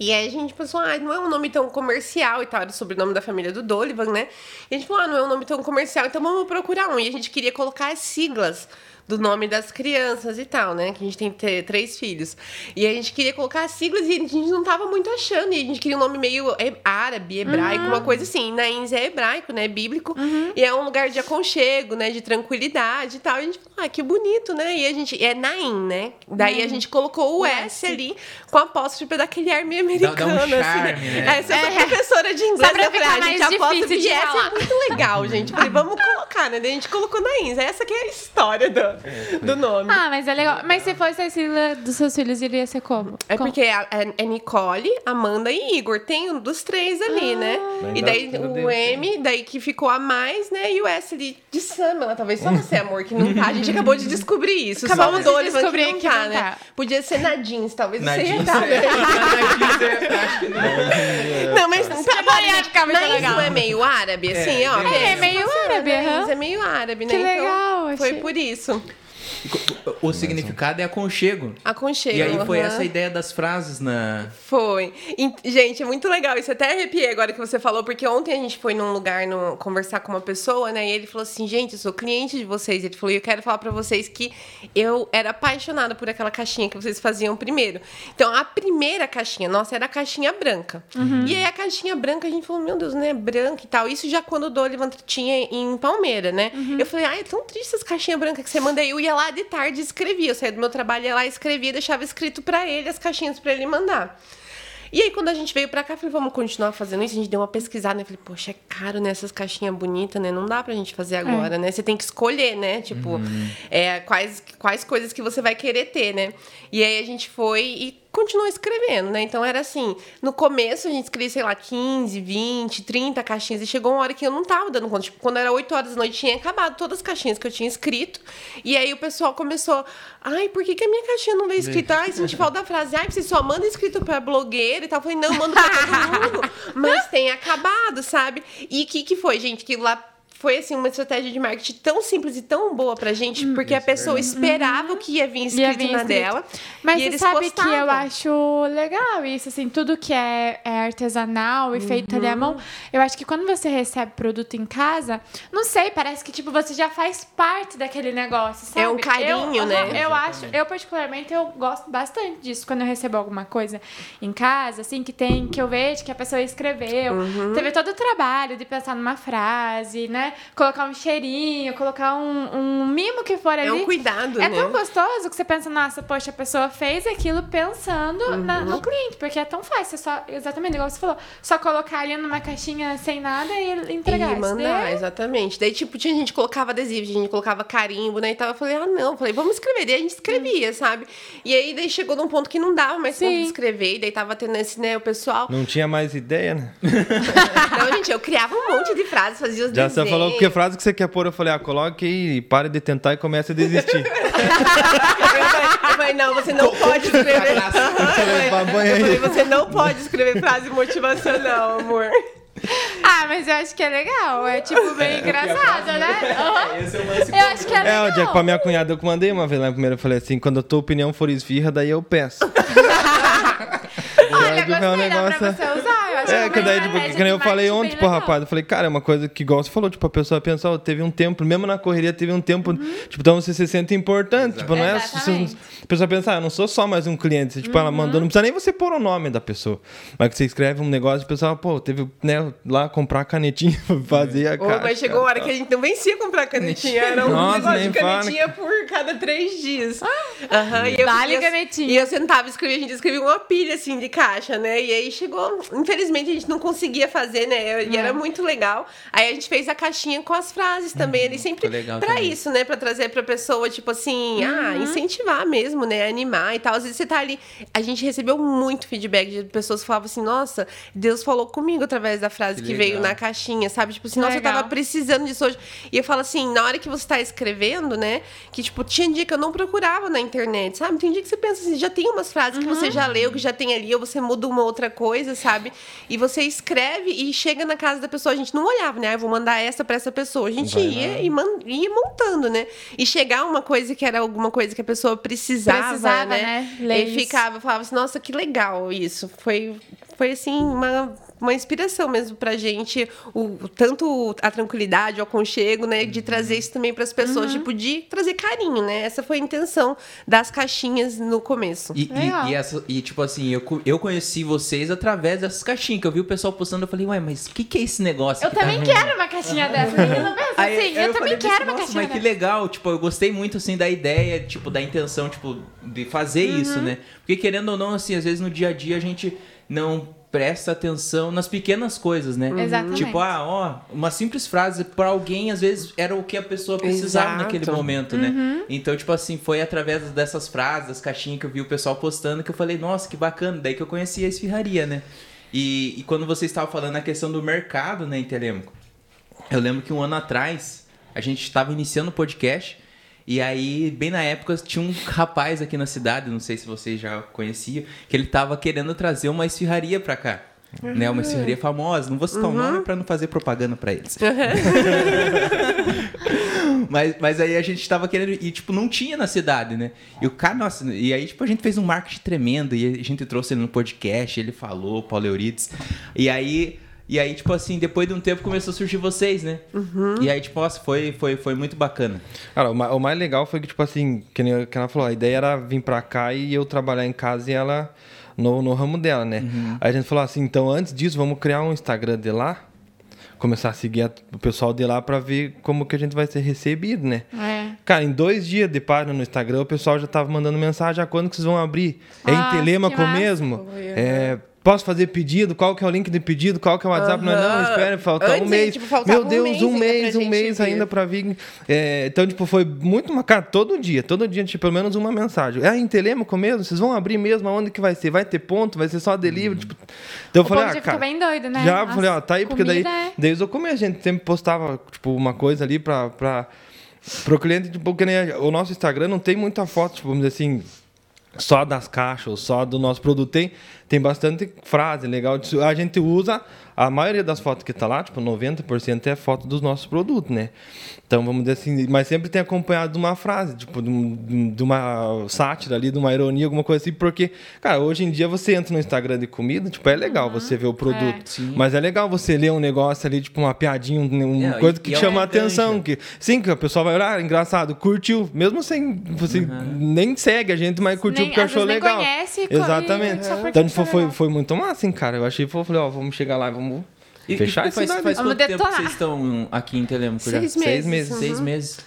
E aí a gente pensou, ah, não é um nome tão comercial e tal, era o sobrenome da família do Dolivan, né? E a gente falou, ah, não é um nome tão comercial, então vamos procurar um. E a gente queria colocar as siglas do nome das crianças e tal, né? Que a gente tem te- três filhos. E a gente queria colocar as siglas e a gente não tava muito achando. E a gente queria um nome meio árabe, hebraico, uma coisa assim. Nains é hebraico, né? Bíblico. E é um lugar de aconchego, né? De tranquilidade e tal. E a gente falou, ah, que bonito, né? E a gente... É Nain, né? Daí a gente colocou o S ali com apóstrofe pra dar aquele ar meio Dá- americano, dá um assim, charme, né? né? Essa é. É. professora de inglês. Só pra falei, ah, gente, mais apóstrofe de S é muito legal, gente. Falei, vamos colocar, né? Daí a gente colocou Nains. Essa que é a história do, do nome. Ah, mas é legal. Mas se fosse a sigla dos seus filhos, iria ser como? É Como? porque é, é- é Nicole, Amanda e Igor. Tem um dos três ali, né? E daí o deu, M, daí que ficou a mais, né? E o S ali de Samela. Talvez só você, amor, que não tá. A gente acabou de descobrir isso. Acabamos só de Dolivan que descobrir não que tá, não né? tá. Podia ser Nadins, talvez Na você ia jeans, estar, né? na jeans, eu acho que não. Não, mas tá não ia ficar muito Naís legal. não é meio árabe, assim, ó. É, meio árabe, aham. é meio árabe, né? Que Então, legal, foi por isso. O significado é aconchego. Aconchego. E aí foi aham. essa ideia das frases na. Foi. E, gente, é muito legal. Isso até arrepiei agora que você falou, porque ontem a gente foi num lugar no, conversar com uma pessoa, né? E ele falou assim: gente, eu sou cliente de vocês. Ele falou: e eu quero falar pra vocês que eu era apaixonada por aquela caixinha que vocês faziam primeiro. Então, a primeira caixinha, nossa, era a caixinha branca. E aí a caixinha branca, a gente falou: meu Deus, né? Branca e tal. Isso já quando o Dolivan tinha em Palmeira, né? Eu falei: ai, é tão triste essas caixinhas brancas que você manda aí. Eu ia lá de tarde escrevia. Eu saía do meu trabalho, ia lá, escrevia, deixava escrito pra ele as caixinhas pra ele mandar. E aí, quando a gente veio pra cá, eu falei, vamos continuar fazendo isso? A gente deu uma pesquisada, né? Eu falei, poxa, é caro, né? Essas caixinhas bonitas, né? Não dá pra gente fazer agora, né? Você tem que escolher, né? Tipo, é, quais, quais coisas que você vai querer ter, né? E aí a gente foi e continuou escrevendo, né? Então era assim, no começo a gente escrevia, sei lá, 15, 20, 30 caixinhas, e chegou uma hora que eu não tava dando conta. Tipo, quando era 8 horas da noite, tinha acabado todas as caixinhas que eu tinha escrito. E aí o pessoal começou, ai, por que, que a minha caixinha não veio escrita? Ai, senti falta da frase, ai, você só manda escrito pra blogueira e tal. Eu falei, não, eu mando pra todo mundo. Mas tem acabado, sabe? E o que, que foi, gente? Que lá foi assim uma estratégia de marketing tão simples e tão boa pra gente, porque a pessoa esperava o que ia vir escrito Ia vir na escrito. dela. Mas e você eles sabe que postavam. eu acho legal isso, assim, tudo que é, é artesanal e feito ali à Uhum. mão. Eu acho que quando você recebe produto em casa, não sei, parece que tipo você já faz parte daquele negócio, sabe? É um carinho, eu, né? aham, Eu acho, eu particularmente eu gosto bastante disso quando eu recebo alguma coisa em casa, assim, que tem que eu vejo que a pessoa escreveu. Uhum. Teve todo o trabalho de pensar numa frase, né? Colocar um cheirinho, colocar um, um mimo que for ali. É um cuidado, É né? tão gostoso que você pensa, nossa, poxa, a pessoa fez aquilo pensando na- Uhum. no cliente, porque é tão fácil, é só, exatamente igual você falou, só colocar ali numa caixinha sem nada e entregar. E Isso mandar, daí é- exatamente. Daí, tipo, tinha gente que colocava adesivo, tinha gente colocava carimbo, né? E tal. Eu falei, ah, não. Eu falei, vamos escrever. Daí a gente escrevia, sabe? E aí, daí chegou num ponto que não dava mais Sim. de escrever. E daí tava tendo esse, né, o pessoal. Não tinha mais ideia, né? Então, gente, eu criava um monte de frases, fazia os Já você desenhos. Falou que frase que você quer pôr, eu falei, ah, coloque e pare de tentar e comece a desistir. Eu falei, eu falei, não, você não pode escrever. Eu falei, Pra eu você não pode escrever frase motivacional, amor. Ah, mas eu acho que é legal, é tipo bem engraçado, né? Aham. Esse é o lance Eu acho que é É, legal. o dia com a minha cunhada eu que mandei uma vez lá primeiro, eu falei assim, quando a tua opinião for esfirra, daí eu peço. Olha, Logo é um gostei, dá pra negócio- você usar, eu É, que daí, tipo, estratégia que nem eu falei ontem pro legal. rapaz, eu falei, cara, é uma coisa que, igual você falou, tipo, a pessoa pensa, ó, teve um tempo, mesmo na correria, teve um tempo, tipo, então você se sente importante, tipo, não é... Exatamente. a pessoa pensa, ah, eu não sou só mais um cliente, você, tipo, ela mandou, não precisa nem você pôr o nome da pessoa, mas que você escreve um negócio e o pessoal, pô, teve, né, lá comprar canetinha pra fazer a caixa. mas chegou uma hora que a gente não vencia comprar canetinha. Era um Nossa, negócio nem de fala. canetinha por cada três dias. Aham, e eu- Vale e eu- canetinha. E eu sentava e escrevia, a gente escrevia uma pilha assim de caixa, né? E aí chegou. Infelizmente a gente não conseguia fazer, né? E era muito legal. Aí a gente fez a caixinha com as frases também. Ele sempre. Também. isso, né? Pra trazer pra pessoa, tipo assim, ah, Uhum. incentivar mesmo, né? Animar e tal. Às vezes você tá ali. A gente recebeu muito feedback de pessoas que falavam assim, nossa, Deus falou comigo através da frase Que que, veio na caixinha, sabe? Tipo assim, nossa, eu Legal. tava precisando disso hoje. E eu falo assim, na hora que você tá escrevendo, né? Que, tipo, tinha dia que eu não procurava na internet, sabe? Tem dia que você pensa assim, já tem umas frases que você já leu, que já tem ali, ou você muda uma outra coisa, sabe? E você escreve e chega na casa da pessoa. A gente não olhava, né? Ah, eu vou mandar essa pra essa pessoa. A gente Vai ia lá. e man- ia montando, né? E chegar uma coisa que era alguma coisa que a pessoa precisava, Precisava, né? né? E ficava, eu falava assim, nossa, que legal isso. Foi, foi assim, uma, uma inspiração mesmo pra gente, o, tanto a tranquilidade, o aconchego, né? De trazer isso também pras pessoas, Uhum. tipo, de trazer carinho, né? Essa foi a intenção das caixinhas no começo. E, e, e essa, e, tipo assim, eu, eu conheci vocês através dessas caixinhas, que eu vi o pessoal postando, eu falei, ué, mas o que, que é esse negócio? Eu que tá também vindo?" quero uma caixinha dessa. Eu penso Aí, assim, aí eu, também falei, quero uma caixinha mas que dessa. legal, tipo, eu gostei muito, assim, da ideia, tipo, da intenção, tipo, de fazer Uhum. isso, né? Porque querendo ou não, assim, às vezes no dia a dia a gente não presta atenção nas pequenas coisas, né? Exatamente. Tipo, ah, ó, uma simples frase pra alguém, às vezes, era o que a pessoa precisava Exato. naquele momento, né? Uhum. Então, tipo assim, foi através dessas frases, das caixinhas que eu vi o pessoal postando, que eu falei, nossa, que bacana, daí que eu conheci a esfirraria, né? E, e quando você estava falando a questão do mercado, né, em Telêmaco, eu lembro que um ano atrás, a gente estava iniciando o podcast, e aí, bem na época, tinha um rapaz aqui na cidade, não sei se vocês já conheciam, que ele tava querendo trazer uma esfirraria pra cá. Né, uma esfirraria famosa. Não vou citar o nome pra não fazer propaganda pra eles. mas, mas aí a gente tava querendo. E, tipo, não tinha na cidade, né? E o cara, nossa, e aí, tipo, a gente fez um marketing tremendo. E a gente trouxe ele no podcast, ele falou, Paulo Eurides. E aí. E aí, tipo assim, depois de um tempo começou a surgir vocês, né? E aí, tipo, nossa, foi, foi, foi muito bacana. Cara, o ma- o mais legal foi que, tipo assim, que, nem, que ela falou, a ideia era vir pra cá e eu trabalhar em casa e ela no, no ramo dela, né? Aí a gente falou assim, então antes disso, vamos criar um Instagram de lá, começar a seguir a- o pessoal de lá pra ver como que a gente vai ser recebido, né? É. Cara, em dois dias de página no Instagram, o pessoal já tava mandando mensagem, ah, quando que vocês vão abrir? É Nossa, em Telemaco que massa. mesmo? É... Posso fazer pedido? Qual que é o link de pedido? Qual que é o WhatsApp? Não, não, Aham. espera, falta Antes, um mês. tipo, Meu um Deus, mês um mês, um mês ainda pra vir. É, então, tipo, foi muito uma. Cara, todo dia, todo dia tinha pelo menos uma mensagem. É em Telemaco mesmo? Vocês vão abrir mesmo? Aonde que vai ser? Vai ter ponto? Vai ser só delivery? Tipo, então eu O falei, ah, já cara. fica bem doido, né? Já, As falei, ó, tá aí, porque daí, é- desde o começo a gente sempre postava, tipo, uma coisa ali pra, pra, pro cliente, tipo, que nem o nosso Instagram não tem muita foto, tipo, vamos dizer assim, só das caixas, só do nosso produto. Tem, tem bastante frase legal. A gente usa, a maioria das fotos que tá lá, tipo, 90% é foto dos nossos produtos, né? Então, vamos dizer assim, mas sempre tem acompanhado de uma frase, tipo, de, um- de uma sátira ali, de uma ironia, alguma coisa assim, porque, cara, hoje em dia você entra no Instagram de comida, tipo, é legal você ver o produto. Sim. Mas é legal você ler um negócio ali, tipo, uma piadinha, um- uma É, coisa que é chama a um gancho. atenção. Que, sim, que a pessoa vai olhar, ah, engraçado, curtiu, mesmo sem. Você nem segue a gente, mas curtiu Nem- porque achou nem legal. conhece co- Exatamente. e porque Então, tipo, foi, foi muito massa, hein, cara. Eu achei, pô, falei, ó, vamos chegar lá, vamos E, fechar e faz, faz Vamos quanto tempo que detonar. vocês estão aqui em Telemaco já? Seis Seis meses. meses. uhum. Seis meses.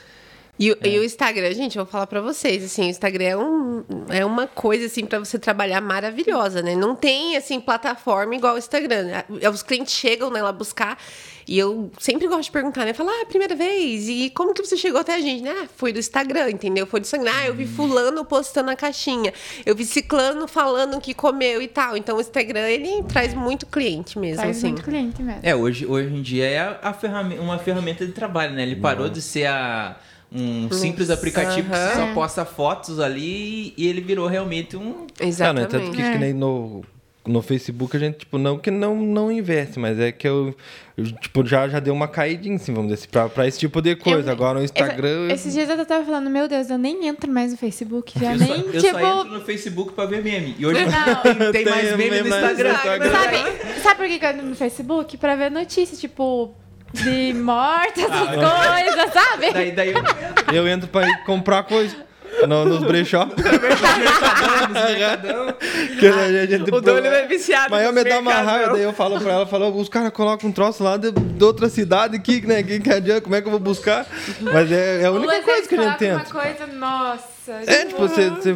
E, o- e o Instagram, gente, eu vou falar pra vocês, assim, o Instagram é, um, é uma coisa, assim, pra você trabalhar maravilhosa, né? Não tem, assim, plataforma igual o Instagram. Ah, Os clientes chegam, né, lá buscar e eu sempre gosto de perguntar, né? Falar, ah, primeira vez, e como que você chegou até a gente? Né? Ah, foi do Instagram, entendeu? Foi do Instagram. Ah, eu vi fulano postando a caixinha, eu vi ciclano falando que comeu e tal. Então, o Instagram, ele traz muito cliente mesmo, Faz assim. muito cliente mesmo. É, hoje, hoje em dia é a, a ferramenta, uma ferramenta de trabalho, né? Ele parou de ser a- um simples aplicativo que você só Aham. posta fotos ali e ele virou realmente um. Ah, né? Exatamente. Tanto que, É. que nem no. No Facebook a gente, tipo, não que não, não investe, mas é que eu, eu, tipo, já, já deu uma caidinha, assim, vamos dizer assim, pra, pra esse tipo de coisa. Eu- Agora no Instagram. Essa- esses dias eu tava falando, meu Deus, eu nem entro mais no Facebook. Já Eu, só, nem, eu tipo. só entro no Facebook pra ver meme. E hoje Não. tem, tem mais meme meme no Instagram. Instagram. Sabe, sabe por que eu entro no Facebook? Pra ver notícias, tipo, de morte, essas coisas, sabe? Daí, daí eu Eu entro pra ir comprar coisa no, nos brechó. que a gente, O Dolly é viciado Mas eu me dá uma raiva, daí eu falo pra ela, falo, os caras colocam um troço lá de, de outra cidade aqui, né? Que, que adianta, como é que eu vou buscar? Mas é, é a única coisa que a gente coloca tenta. uma coisa, nossa. É, tipo, você. você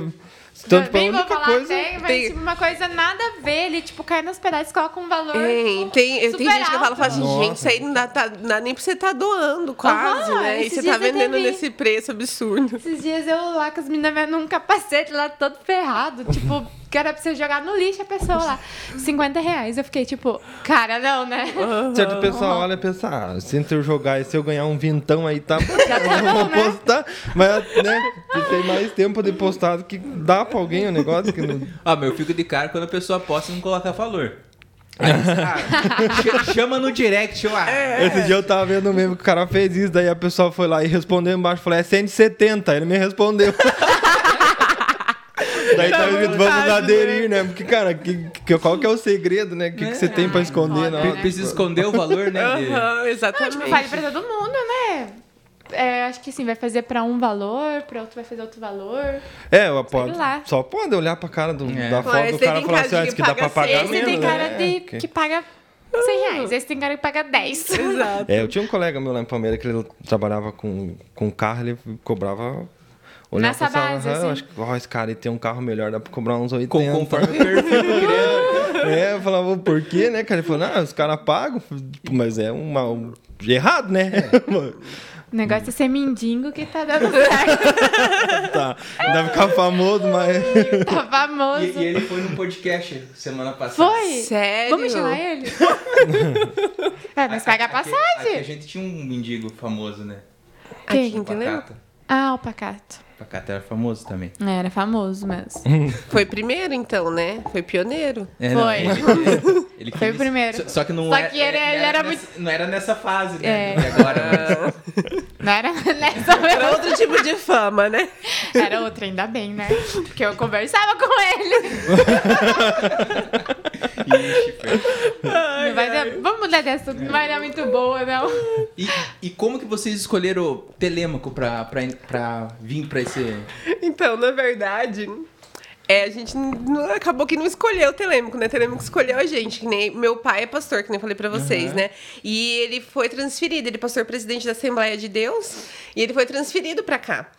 tanto pra única falar coisa. até, mas Tem- tipo, uma coisa nada a ver, ele tipo cai nos pedaços, coloca um valor. Tem, tem, tem Super gente que fala, fala assim, Nossa. gente, isso aí não dá, tá- não dá nem pra você estar doando, quase, Aham, né? E você tá vendendo nesse preço absurdo. Esses dias eu lá com as meninas vendo um capacete lá todo ferrado, tipo, que era pra você jogar no lixo a pessoa lá. 50 reais. Eu fiquei tipo, cara, não, né? Certo pessoal olha e pensa, ah, se eu jogar e se eu ganhar um vintão aí, tá bom. tá eu vou bom, né? postar. Mas, né, tem mais tempo de postado que dá pra alguém o negócio que não. Ah, mas eu fico de cara quando a pessoa posta e não coloca valor. Aí, ah, ch- chama no direct, eu, ah, Esse dia eu tava vendo mesmo que o cara fez isso, daí a pessoa foi lá e respondeu embaixo, falou, é 170, ele me respondeu. daí escrito, vamos aderir, né? Porque, cara, que, que- qual que é o segredo, né? O que, que você tem pra esconder na foda, hora? né? precisa esconder o valor, né? de- Aham, Não, exatamente. tipo, vale pra todo mundo, né? É, acho que assim, vai fazer pra um valor, pra outro vai fazer outro valor. É, eu pode, lá. só pode olhar pra cara do, É. da foto do cara e falar assim, ah, que dá pra paga pagar Esse menos, tem cara né? de que paga 100 reais, esse tem cara que paga 10. Exato. É, eu tinha um colega meu lá em Palmeiras que ele trabalhava com, com carro, ele cobrava. Olhava Nessa pensava, base, "Ah, assim." acho que ó, esse cara tem um carro melhor, dá pra cobrar uns 80. Com, conforme o perfil do. É, eu falava, por quê, né, cara? Ele falou, não, os caras pagam, tipo, mas é uma, um, errado, né? O negócio é ser mendigo que tá dando certo. tá, ainda ficar famoso, mas. Tá famoso. E, e ele foi num podcast semana passada. Foi? Sério? Vamos chamar ele? é, mas paga a Aqui- aqui passagem. a gente tinha um mendigo famoso, né? Quem? Aqui, entendeu? Pacata. Ah, o Pacato. Pacata era famoso também. É, Era famoso mesmo. Foi primeiro, então, né? Foi pioneiro. É, Foi. não, ele, ele Foi o quis- primeiro. Só, só que não Só era, que ele- ele era nessa, Não era nessa fase, né? É. Agora, mas- Não era nessa Era outro tipo de fama, né? Era outra, ainda bem, né? Porque eu conversava com ele. Ixi, vai dar- Vamos mudar de assunto, não vai dar muito boa, não. E, e como que vocês escolheram Telêmaco pra, pra, pra vir pra esse... Então, na verdade, é, a gente não- acabou que não escolheu o Telêmico, né? O Telêmico escolheu a gente, que nem meu pai é pastor, que nem eu falei pra vocês, né? E ele foi transferido, ele é pastor presidente da Assembleia de Deus, e ele foi transferido pra cá.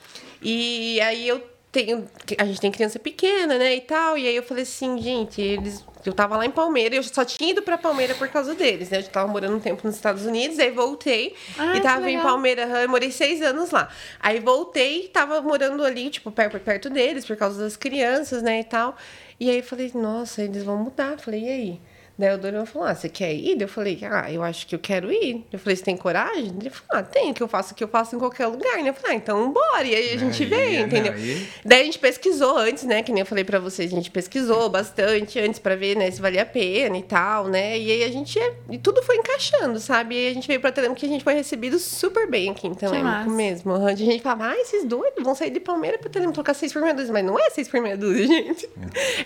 E aí eu tenho, a gente tem criança pequena, né, e tal, e aí eu falei assim, gente, eles eu tava lá em Palmeira, eu só tinha ido pra Palmeira por causa deles, né? Eu tava morando um tempo nos Estados Unidos, aí voltei Ah, e tava em. Palmeira, eu morei seis anos lá. Aí voltei, tava morando ali, tipo, perto, perto deles, por causa das crianças, né, e tal. E aí eu falei, nossa, eles vão mudar. Falei, e aí? Daí o Dorival falou, ah, você quer ir? Eu falei, ah, eu acho que eu quero ir. Eu falei, você tem coragem? Ele falou, ah, tem, que eu faço o que eu faço em qualquer lugar, né? Eu falei, ah, então bora. E aí a gente Aí, veio, não, entendeu? aí- Daí a gente pesquisou antes, né? Que nem eu falei pra vocês, a gente pesquisou bastante antes pra ver, né, se valia a pena e tal, né? E aí a gente. E tudo foi encaixando, sabe? E aí a gente veio pra Telemaco que a gente foi recebido super bem aqui em Telemaco massa. mesmo. A gente falava, ah, esses doidos vão sair de Palmeira pra Telemaco trocar seis por meia dúzia. Mas não é seis por meia dúzia, gente.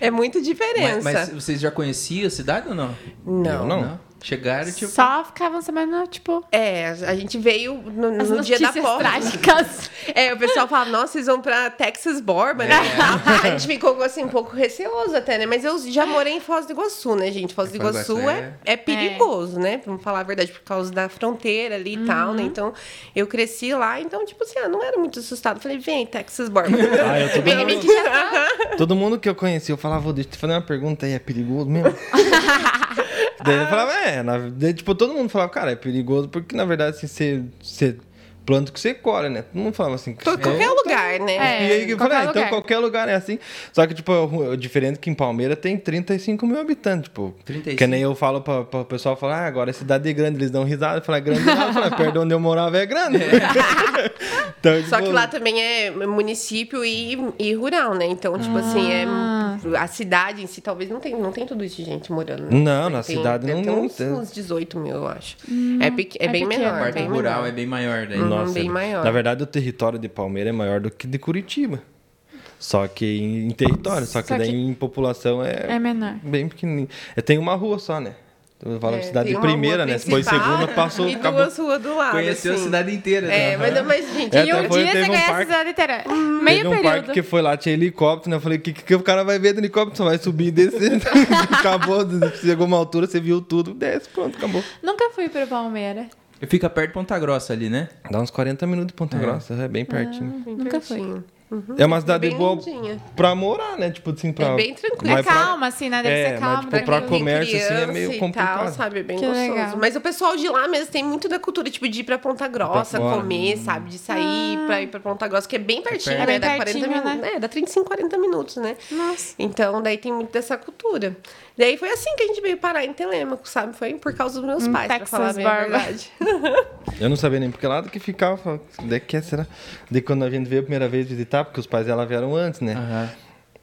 É, muita diferença. Mas, mas vocês já conheciam a cidade ou não? Não. Eu não. Chegaram, tipo... Só ficavam sabendo, tipo, É, a gente veio no, as no dia da posse. trágicas. É, o pessoal fala, nossa, vocês vão pra Texas Borba, né? A gente ficou, assim, um pouco receoso até, né? Mas eu já morei em Foz do Iguaçu, né, gente? Foz do do Iguaçu é, é perigoso, né? Vamos falar a verdade, por causa da fronteira ali e tal, né? Então, eu cresci lá, então, tipo assim, ah, não era muito assustado. Falei, vem, Texas Borba. Ah, eu tô Vem já tá. Todo mundo que eu conheci, eu falava, "Vô, deixa eu te fazer uma pergunta aí, é perigoso mesmo? Daí ele falava, é, na, daí, tipo, todo mundo falava, cara, é perigoso, porque na verdade, assim, você, você planta o que você colhe, né? Todo mundo falava assim, Tô- qualquer lugar, lugar, né? É, e aí eu falei, ah, então qualquer lugar é assim. Só que, tipo, é diferente que em Palmeira tem 35 mil habitantes, tipo. 35. Que nem eu falo pra, pra o pessoal falar, ah, agora é cidade grande, eles dão risada. Eu falo, é grande não, eu falo, "É perto de onde eu morava é grande. então, Só tipo, que lá também é município e, e rural, né? Então, tipo assim, é a cidade em si talvez não tem, não tem tudo isso de gente morando. né? Não, na Tem- cidade não- não uns, tem. uns 18 mil, eu acho. é, pequ- é é bem pequeno, menor. A parte rural menor. é bem maior daí. Uhum. Nossa, bem maior. Na verdade, o território de Palmeira é maior do que de Curitiba. Só que em, em território, só que Só daí que- em população é, É menor. bem pequenininho. É, tem uma rua só, né? Eu falo É, cidade primeira, né? Se foi segunda, passou, E acabou. duas ruas do lado. Conheceu assim. a cidade inteira. É, né? mas, mas gente, É, E eu- um dia teve você um conhece parque- a cidade inteira. Teve Meio um período. parque que foi lá, tinha helicóptero, né? Eu falei, o que, que o cara vai ver do helicóptero? Só vai subir e descer. acabou, chegou uma altura, você viu tudo, desce, pronto, acabou. Nunca fui pra Palmeira. Fica perto de Ponta Grossa ali, né? Dá uns 40 minutos de Ponta Grossa, é bem pertinho. Bem Nunca fui. Pertinho. É uma cidade Bem boa lindinha. pra morar, né? Tipo assim, pra... É bem tranquilo. É Mas pra- calma, assim, né? Deve É, ser mas, calma. tipo, tranquilo. pra comércio, assim, é meio complicado. Tal, sabe? É bem Que gostoso. legal. Mas o pessoal de lá mesmo tem muito da cultura, tipo, de ir pra Ponta Grossa, fora. comer, sabe? De sair pra ir pra Ponta Grossa, que é bem pertinho, perto. né? É bem dá 40 pertinho, minutos. né? É, dá 35, 40 minutos, né? Nossa. Então, daí tem muito dessa cultura. Daí foi assim que a gente veio parar em Telêmaco, sabe? Foi por causa dos meus Um pais, pra Texas falar bem a verdade. Eu não sabia nem porque lado que ficava. é que é, será? Daí quando a gente veio a primeira vez visitar, porque os pais dela vieram antes, né? Aham.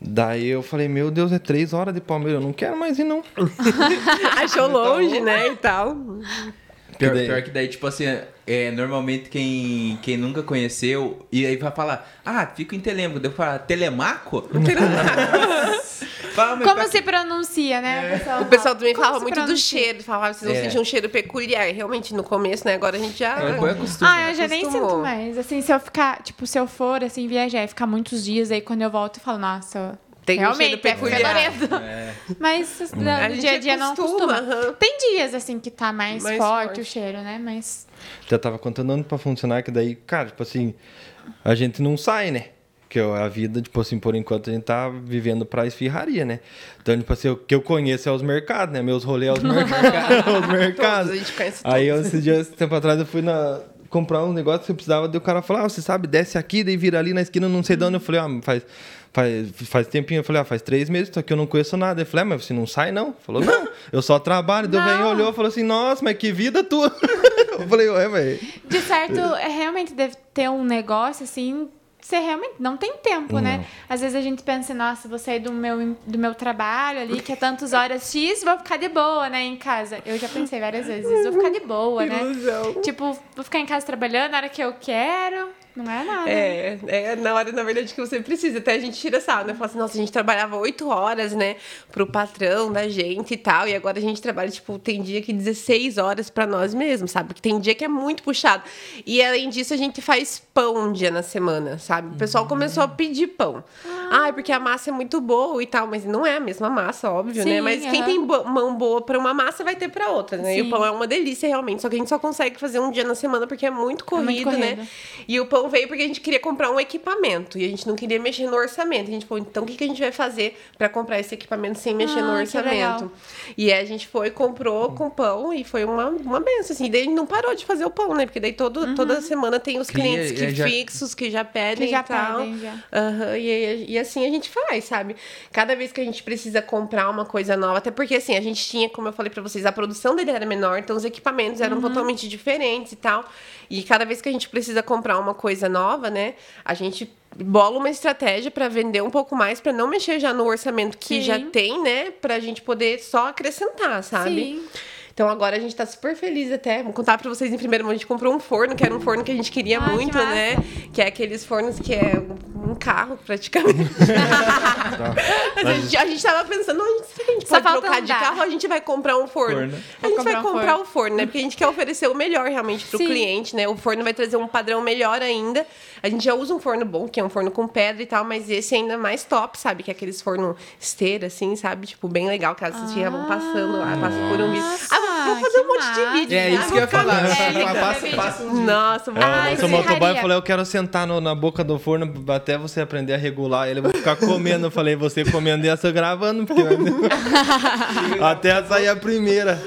Daí eu falei, meu Deus, é três horas de Palmeiras, eu não quero mais ir, não. Achou longe, né? E tal. Pior, daí- pior que daí, tipo assim, é, normalmente quem, quem nunca conheceu, e aí vai falar, ah, fico em Telemaco. Daí eu falo, Telemaco? Meu Como pai- se pronuncia, né? O fala, pessoal também como falava muito do pronuncia? cheiro, falava que vocês vão É. sentir um cheiro peculiar. Realmente, no começo, né? Agora a gente já. Depois acostuma. Ah, eu já nem sinto mais. Assim, se eu ficar, tipo, se eu for, assim, viajar e ficar muitos dias, aí quando eu volto, eu falo, nossa, Tem um realmente, cheiro é peculiar. fedorento. É. Mas no, A no dia a dia não acostuma, acostuma. aham. Tem dias, assim, que tá mais, Mais forte, forte. o cheiro, né? Mas Já tava contando pra funcionar, que daí, cara, tipo assim, a gente não sai, né? Que eu- a vida, tipo assim, por enquanto a gente tá vivendo pra esfirraria, né? Então, tipo assim, o que eu conheço é os mercados, né? Meus rolês é os, mercados. os mercados. Todos, a gente conhece Aí, eu, todos. esses dias, esse tempo atrás, eu fui na, comprar um negócio que eu precisava, daí o cara falou, ah, você sabe, desce aqui, daí vira ali na esquina, não sei de onde. Eu falei, ah, faz, faz, faz tempinho. Eu falei, ah, faz três meses, só que eu não conheço nada. Ele falou, ah, mas você não sai, não? Falou, não, eu só trabalho. Não. velho olhou e falou assim, nossa, mas que vida tua. eu falei, ué, velho. De certo, é, realmente deve ter um negócio assim. Você realmente não tem tempo, né? Às vezes a gente pensa, nossa, vou sair do meu, do meu trabalho ali, que é tantas horas X, vou ficar de boa, né, em casa. Eu já pensei várias vezes, vou ficar de boa, né? Ilusão. Tipo, vou ficar em casa trabalhando na hora que eu quero. Não é nada. É, é na hora, na verdade, que você precisa. Até a gente tira sal, né? Fala assim, nossa, a gente trabalhava oito horas, né? Pro patrão da gente e tal. E agora a gente trabalha, tipo, tem dia que 16 horas pra nós mesmos, sabe? Porque tem dia que é muito puxado. E além disso, a gente faz pão um dia na semana, sabe? O pessoal começou a pedir pão. Ai, porque a massa é muito boa e tal. Mas não é a mesma massa, óbvio, né? Sim, Mas quem aham. tem mão boa pra uma massa vai ter pra outra, né? E o Sim. pão é uma delícia, realmente. Só que a gente só consegue fazer um dia na semana porque é muito muito corrido, né? corrido. E o pão veio porque a gente queria comprar um equipamento e a gente não queria mexer no orçamento. A gente falou, então o que, que a gente vai fazer para comprar esse equipamento sem mexer no Ah, legal. orçamento? E aí a gente foi, comprou com pão e foi uma, uma benção, assim. Daí a gente não parou de fazer o pão, né? Porque daí todo, toda semana tem os Cria, clientes que é, já- fixos que já pedem Que já e tal. pedem, já. Aham, e, e assim a gente faz, sabe? Cada vez que a gente precisa comprar uma coisa nova, até porque assim, a gente tinha, como eu falei pra vocês, a produção dele era menor, então os equipamentos eram totalmente diferentes e tal. E cada vez que a gente precisa comprar uma coisa nova, né, a gente bola uma estratégia pra vender um pouco mais, pra não mexer já no orçamento que Sim. já tem, né, pra gente poder só acrescentar, sabe? Sim. Então agora a gente tá super feliz até. Vou contar pra vocês em primeira mão. A gente comprou um forno, que era um forno que a gente queria Ah, que muito, massa. né? Que é aqueles fornos que é um carro, praticamente. Mas a, gente, a gente tava pensando, a gente, que a gente Só trocar de carro, a gente vai comprar um forno. Forno. A gente Vou vai comprar um comprar forno. o forno, né? Porque a gente quer oferecer o melhor realmente pro Sim. cliente, né? O forno vai trazer um padrão melhor ainda. A gente já usa um forno bom, que é um forno com pedra e tal, mas esse ainda mais top, sabe? Que é aqueles forno esteira, assim, sabe? Tipo, bem legal, que as já vão passando lá, passa por um vídeo. Nossa, Ah, vou, fazer um monte de vídeo. É isso que eu ia falar. velha. É, Passa, passa um Nossa, É, Ai, o seu serraria. motoboy falou, eu quero sentar no- na boca do forno até você aprender a regular ele. Eu vou ficar comendo. Eu falei, você comendo e essa gravando. Porque... até sair a primeira.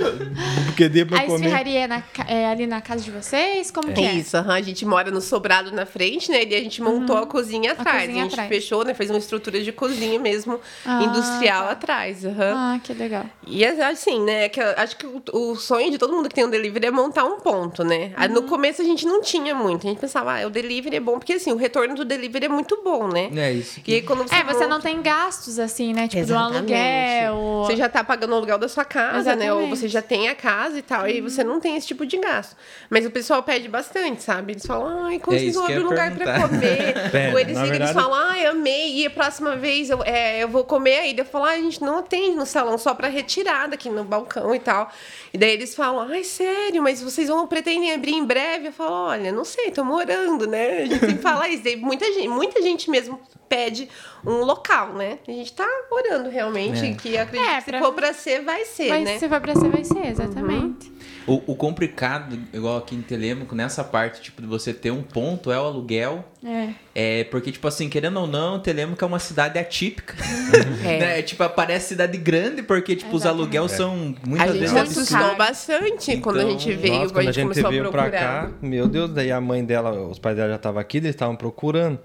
Porque dê pra A comer. esfirraria é, na é ali na casa de vocês? Como que é? Isso, aham, a gente mora no sobrado na frente, né? E a gente montou a cozinha atrás. cozinha a gente atrás. fechou, né? Fez uma estrutura de cozinha mesmo, Ah, industrial tá. atrás. aham. Ah, que legal. E é assim, né? Que eu acho que o, o sonho de todo mundo que tem um delivery é montar um ponto, né? Ah, Uhum. No começo a gente não tinha muito. A gente pensava, ah, o delivery é bom, porque assim, o retorno do delivery é muito bom, né? É isso. E aí, quando você É, você monta- não tem gastos assim, né? Tipo, Exatamente. um aluguel. Ou- Você já tá pagando o aluguel da sua casa, né? Ou Exatamente. Uhum. você já tem a casa e tal, e você não tem esse tipo de gasto. Mas o pessoal pede bastante, sabe? Eles falam, ai, quando É vocês vão abrir um lugar pra perguntar. comer? Pede, Ou eles ligam, eles verdade- falam, ai, amei, e a próxima vez eu, é, eu vou comer aí. Daí Eu falo, ai, a gente não atende no salão, só pra retirada aqui no balcão e tal. E daí eles falam, ai, sério, mas vocês vão pretendem abrir em breve? Eu falo, olha, não sei, tô morando, né? A gente sempre fala isso. Daí muita gente, muita gente mesmo pede um local, né? A gente tá orando realmente, É. que acredito É, que se pra- for pra ser, vai ser, Vai, né? Se for pra ser, vai ser, exatamente. O, o complicado, igual aqui em Telêmaco, nessa parte, tipo, de você ter um ponto, é o aluguel. É. É, porque, tipo assim, querendo ou não, Telêmaco é uma cidade atípica. É. né? Tipo, parece cidade grande, porque, tipo, os Exatamente. aluguéis são A muitas gente se Muito assustou bastante quando a Então, gente veio, Nossa, a quando a gente gente começou a veio pra procurar. cá, meu Deus, daí a mãe dela, os pais dela já estavam aqui, eles estavam procurando.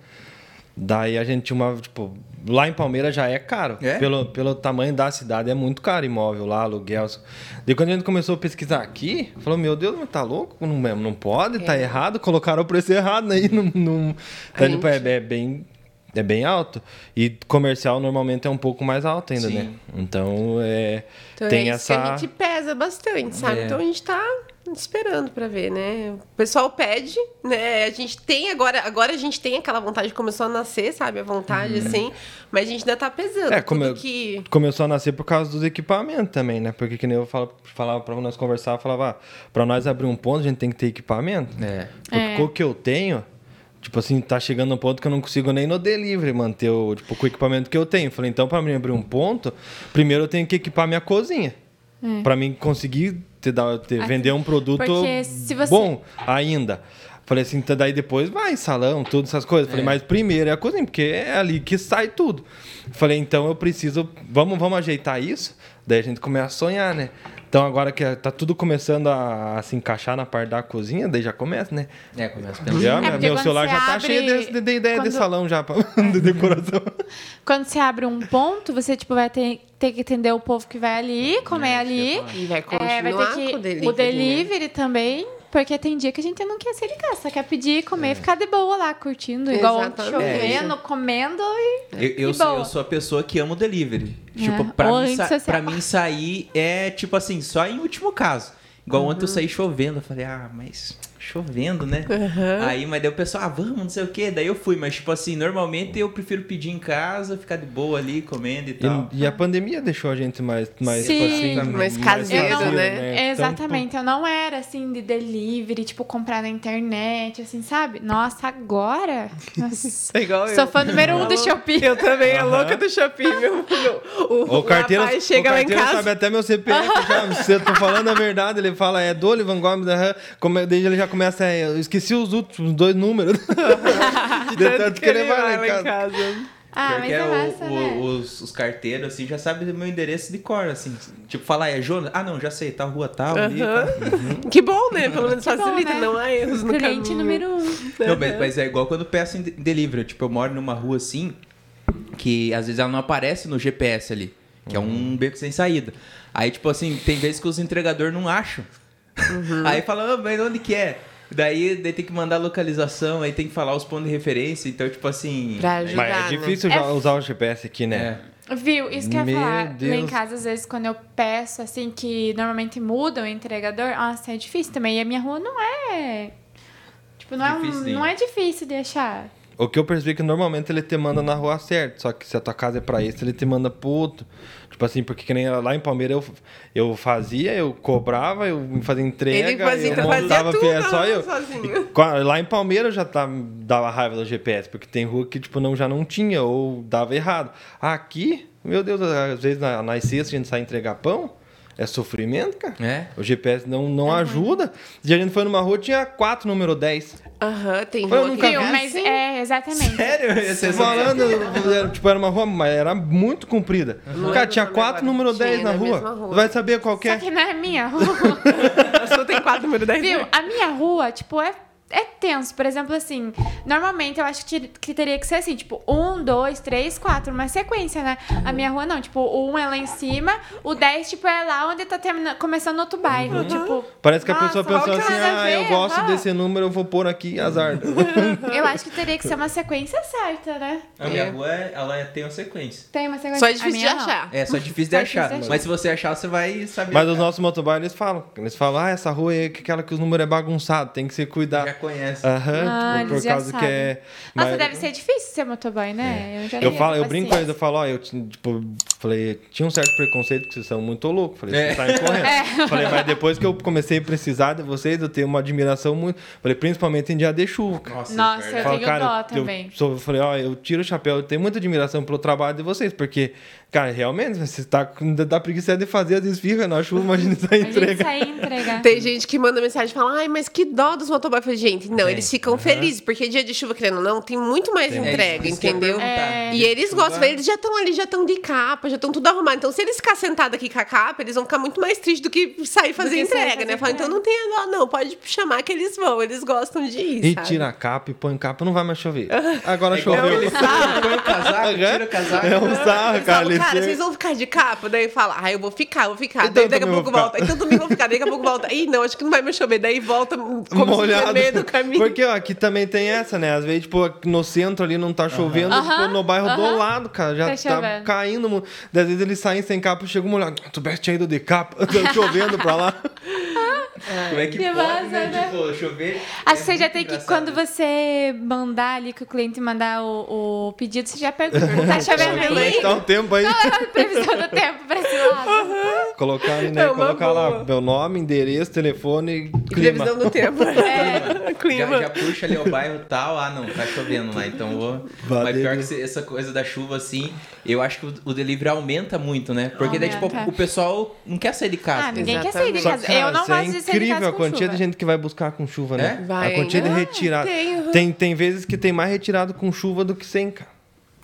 Daí a gente tinha uma, tipo, lá em Palmeiras já é caro. É? Pelo, pelo tamanho da cidade, é muito caro imóvel lá, aluguel. Daí quando a gente começou a pesquisar aqui, falou, meu Deus, mas tá louco? Não, não pode, tá errado, colocaram o preço errado aí. Não, não... Então, tipo, é, é bem... É bem alto. E comercial normalmente é um pouco mais alto ainda, Sim. né? Então, é, Então tem é isso essa... que a gente pesa bastante, sabe? É. Então a gente tá esperando pra ver, né? O pessoal pede, né? A gente tem agora, agora a gente tem aquela vontade, começou a nascer, sabe? A vontade, assim, mas a gente ainda tá pesando. Uhum. É, eu- que... começou a nascer por causa dos equipamentos também, né? Porque que nem eu falo, falava pra nós conversar, eu falava, ah, pra nós abrir um ponto, a gente tem que ter equipamento. É. Porque É. com o que eu tenho, tipo assim, tá chegando um ponto que eu não consigo nem no delivery manter o, tipo, com o equipamento que eu tenho. Falei, então pra mim abrir um ponto, primeiro eu tenho que equipar minha cozinha. Pra mim conseguir ter, dar- Aqui- vender um produto você- bom ainda. Falei assim, então daí depois vai, salão, todas essas coisas. Falei, mas primeiro é a cozinha, porque é ali que sai tudo. Falei, então eu preciso, vamos, vamos ajeitar isso? Daí a gente começa a sonhar, né? Então agora que tá tudo começando a, a se encaixar na parte da cozinha, daí já começa, né? É, começa a Já, pensar. meu- celular você já tá abre- cheio de, de- de ideia de quando- salão já, pra, de decoração. Quando você abre um ponto, você tipo, vai ter, ter que atender o povo que vai ali, comer É, ali. E vai É, continuar vai ter que com o delivery, o né? delivery também, porque tem dia que a gente não quer sair de casa, só quer pedir, comer e ficar de boa lá, curtindo, igual chovendo, comendo e. Eu, eu, E sou, eu sou a pessoa que ama o delivery. É. Tipo, pra Ou mim, sa- social. pra mim sair é tipo assim, só em último caso. Igual ontem Uhum. eu saí chovendo. Eu falei, ah, mas chovendo, né? Uhum. Aí, mas daí o pessoal, ah, vamos, não sei o quê. Daí eu fui, mas tipo assim, normalmente eu prefiro pedir em casa, ficar de boa ali, comendo e tal. E, e a pandemia deixou a gente mais, mais Sim. tipo assim, Mais caseiro, Eu não- né? Então, Exatamente, eu não era assim de delivery, tipo, comprar na internet, assim, sabe? Nossa, agora. Nossa. É igual Sou eu. fã número um do? Shopee. Eu também, a louca do Shopee, meu. meu o, O carteiro, rapaz chega o lá em carteiro casa. sabe até meu CPF já. Se eu tô falando a verdade, ele fala, é do Olivan Gomes, aham. Como, daí ele já começa, é, eu esqueci os últimos dois números. de tanto que ele vai lá em casa. Ah, Pior mas é é o- massa, o- né? os, os carteiros, assim, já sabem do meu endereço de cor, assim. Tipo, falar, é Jonas? Ah, não, já sei, tá rua tal, ali. Tá. Que bom, né? Pelo menos Que bom, facilita, né? não há erros no Cliente caminho. número um. Não, mas, mas é igual quando peço em de- delivery. Tipo, eu moro numa rua assim, que às vezes ela não aparece no GPS ali, que é um beco sem saída. Aí, tipo assim, tem vezes que os entregadores não acham. Aí fala, ah, mas onde que é? Daí, daí tem que mandar a localização, aí tem que falar os pontos de referência. Então, tipo assim. Pra ajudar, Mas é né? difícil já usar o GPS aqui, né? É. Viu? Isso que eu ia Meu falar. Lá em Deus. casa, às vezes, quando eu peço, assim, que normalmente muda o entregador, nossa, é difícil também. E a minha rua não é. Tipo, não, é, um- não é difícil de achar. O que eu percebi é que normalmente ele te manda na rua certa, só que se a tua casa é pra isso, ele te manda pro outro. Tipo assim, porque que nem lá em Palmeiras eu, eu fazia, eu cobrava, eu fazia entrega, Ele fazia, eu então fazia montava tudo pé, só eu. sozinho. Qua- Lá em Palmeiras já tá, dava raiva do GPS, porque tem rua que tipo, não, já não tinha ou dava errado. Aqui, meu Deus, às vezes na, nas cestas a gente sai entregar pão, é sofrimento, cara. É. O GPS não, não ajuda. E a gente foi numa rua, tinha quatro número 10. Aham, tem Eu rua nunca que. Mas é, exatamente. Sério? É Falando, era, tipo, era uma rua, mas era muito comprida. Não Cara, tinha quatro número Tinha 10 na na rua. rua. Vai saber qual que Só é. que não é minha rua. A sua tem quatro número 10. Viu? A minha rua, tipo, é, é tenso. Por exemplo, assim, normalmente eu acho que, te- que teria que ser assim, tipo, um, dois, três, quatro, uma sequência, né? A minha rua não, tipo, o um é lá em cima, o 10, tipo, é lá onde tá terminando, começando outro bairro. Tipo, Parece que a pessoa pensou assim, ah, eu ver? gosto Aham. desse número, eu vou pôr aqui azar. Eu acho que teria que ser uma sequência certa, né? A minha rua, é- ela tem uma sequência. Tem uma sequência. Só é A difícil de não. achar. É só difícil de Só achar. difícil de achar. Mas se você achar, você vai saber. Mas os nossos motoboys, eles falam. Eles falam, ah, essa rua é aquela que os números é bagunçado, tem que se Já cuidar. Conhece. Aham, Ah, tipo, por eles já causa que sabem. é... Nossa, mas- deve ser difícil ser motoboy, né? Eu, já Eu, falo, eu brinco com eles, eu falo, ó, eu tipo, falei, tinha um certo preconceito que vocês são muito loucos. Falei, É. vocês saem correndo. É. Falei, mas depois que eu comecei a precisar de vocês, eu tenho uma admiração muito. Falei, principalmente em dia de chuva. cara. Nossa, Nossa, verdade. eu Falo, tenho dó também. Eu, sou- eu falei, ó, eu tiro o chapéu, eu tenho muita admiração pelo trabalho de vocês, porque, cara, realmente, você tá com dá preguiça de fazer as esfirras na chuva, imagina isso aí A gente entrega. sair e entregar. Tem gente que manda mensagem e fala, ai, mas que dó dos motoboys. Gente, não, Tem. eles ficam felizes, porque dia de chuva, querendo ou não, tem muito mais É, entrega, ia entendeu? É. E eles Chuva- gostam, eles já estão ali, já estão de capa, já estão tudo arrumado. Então, se eles ficar sentados aqui com a capa, eles vão ficar muito mais tristes do que sair fazer que sair entrega, fazer né? Fala, então entrega. não tenha dó, não, pode chamar que eles vão, eles gostam de ir, E sabe? tira a capa e põe capa, não vai mais chover. Agora É choveu. sarro, põe o casaco, tira o casaco. É um sarro, cara. Cara, chegam- vocês vão ficar de capa? Daí fala, ah, eu vou ficar, vou ficar. Então daí daqui a pouco volta. Então também vou ficar, daqui a pouco volta. Ih, não, acho que não vai mais chover. Daí volta como molhado. se meio do caminho. Porque, ó, aqui também tem essa, né? Às vezes, tipo, no centro ali não tá chovendo, tipo, no bairro do lado, cara, já Tá tá, caindo. Às vezes eles saem sem capa, chega molhado. Tu best tinha ido de capa, tá chovendo pra lá. Como é que, Que pode, massa, né? né? Tipo, chover. Acho é que você já tem que, quando você mandar ali, que o cliente mandar o, o pedido, você já pergunta, tá chovendo é aí? que tá o tempo aí? Qual é a previsão do tempo pra esse lado? Colocar, né? É colocar lá meu nome, endereço, telefone e clima. previsão do tempo. É. Clima. Já, já puxa ali o bairro tal, ah não, tá chovendo lá, então vou. Valeu. Mas pior que essa coisa da chuva assim, eu acho que o, delivery aumenta muito, né? Porque daí, tipo, Aumenta. o pessoal não quer sair de casa. Ah, ninguém quer sair de Exatamente. Só casa. que, Eu cara, não isso é gosto de sair de incrível casa a quantia chuva. de gente que vai buscar com chuva, né? É? Vai a quantia de ainda? retirada. Tem, tem vezes que tem mais retirado com chuva do que sem, cara.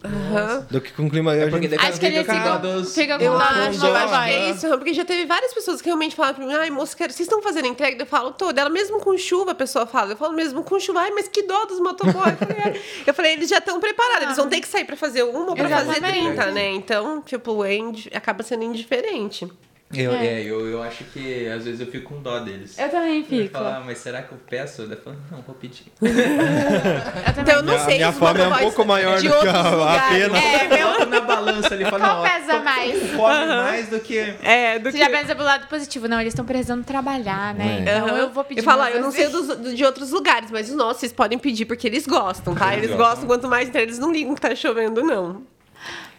Aham. Do que com clima. É porque Acho que eles fica ficam, dos- ficam com Eu acho, do eu acho que motoboy. é isso, porque já teve várias pessoas que realmente falaram pra mim, ai, moça, quero, vocês estão fazendo entrega? Eu falo, tô, ela mesmo com chuva, a pessoa fala, eu falo mesmo com chuva, ai, mas que dó dos motoboys. Eu falei, "É." eu falei, eles já estão preparados, eles vão ter que sair pra fazer uma ou pra fazer Exatamente. 30, né? Então, tipo, é indi- acaba sendo indiferente. Eu, É. é, eu, eu acho que às vezes eu fico com dó deles. Eu também Eu fico. falo, ah, mas será que eu peço? Eu falo, não, vou pedir. Eu Então, eu não Minha- sei minha os fome é um pouco maior do que a- a pena. É, meu, Coloco na balança ali falo, Qual não, pesa mais? fome mais do que. é, do Você que... já pensa pro lado positivo. Não, eles estão precisando trabalhar, né? É. Então Aham. eu vou pedir Eu falo, eu não sei dos, do- de outros lugares, mas os nossos vocês podem pedir porque eles gostam, tá? Eles Eles, gostam. gostam, quanto mais entrega, eles não ligam que tá chovendo, não.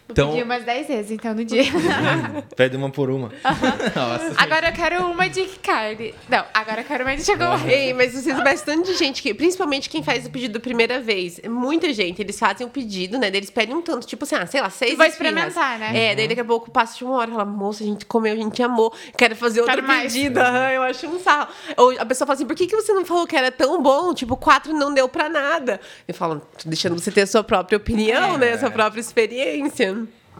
Então- pedir umas 10 vezes, então, no dia. Pede uma por uma. Nossa. agora eu quero uma de carne. Não, agora eu quero uma de chocolate. Ei, mas vocês bastante gente que, principalmente quem faz o pedido primeira vez, muita gente, eles fazem o pedido, né? daí Eles pedem um tanto, tipo assim, ah, sei lá, seis Vai experimentar, né? É, daí daqui a pouco passa de uma hora, fala, moça, a gente comeu, a gente amou, quero fazer outro Quero pedido. Aham, eu acho um sarro. Ou a pessoa fala assim, por que, que você não falou que era tão bom? Tipo, quatro não deu pra nada. Eu falo, tô deixando você ter a sua própria opinião, É. né? A sua própria experiência.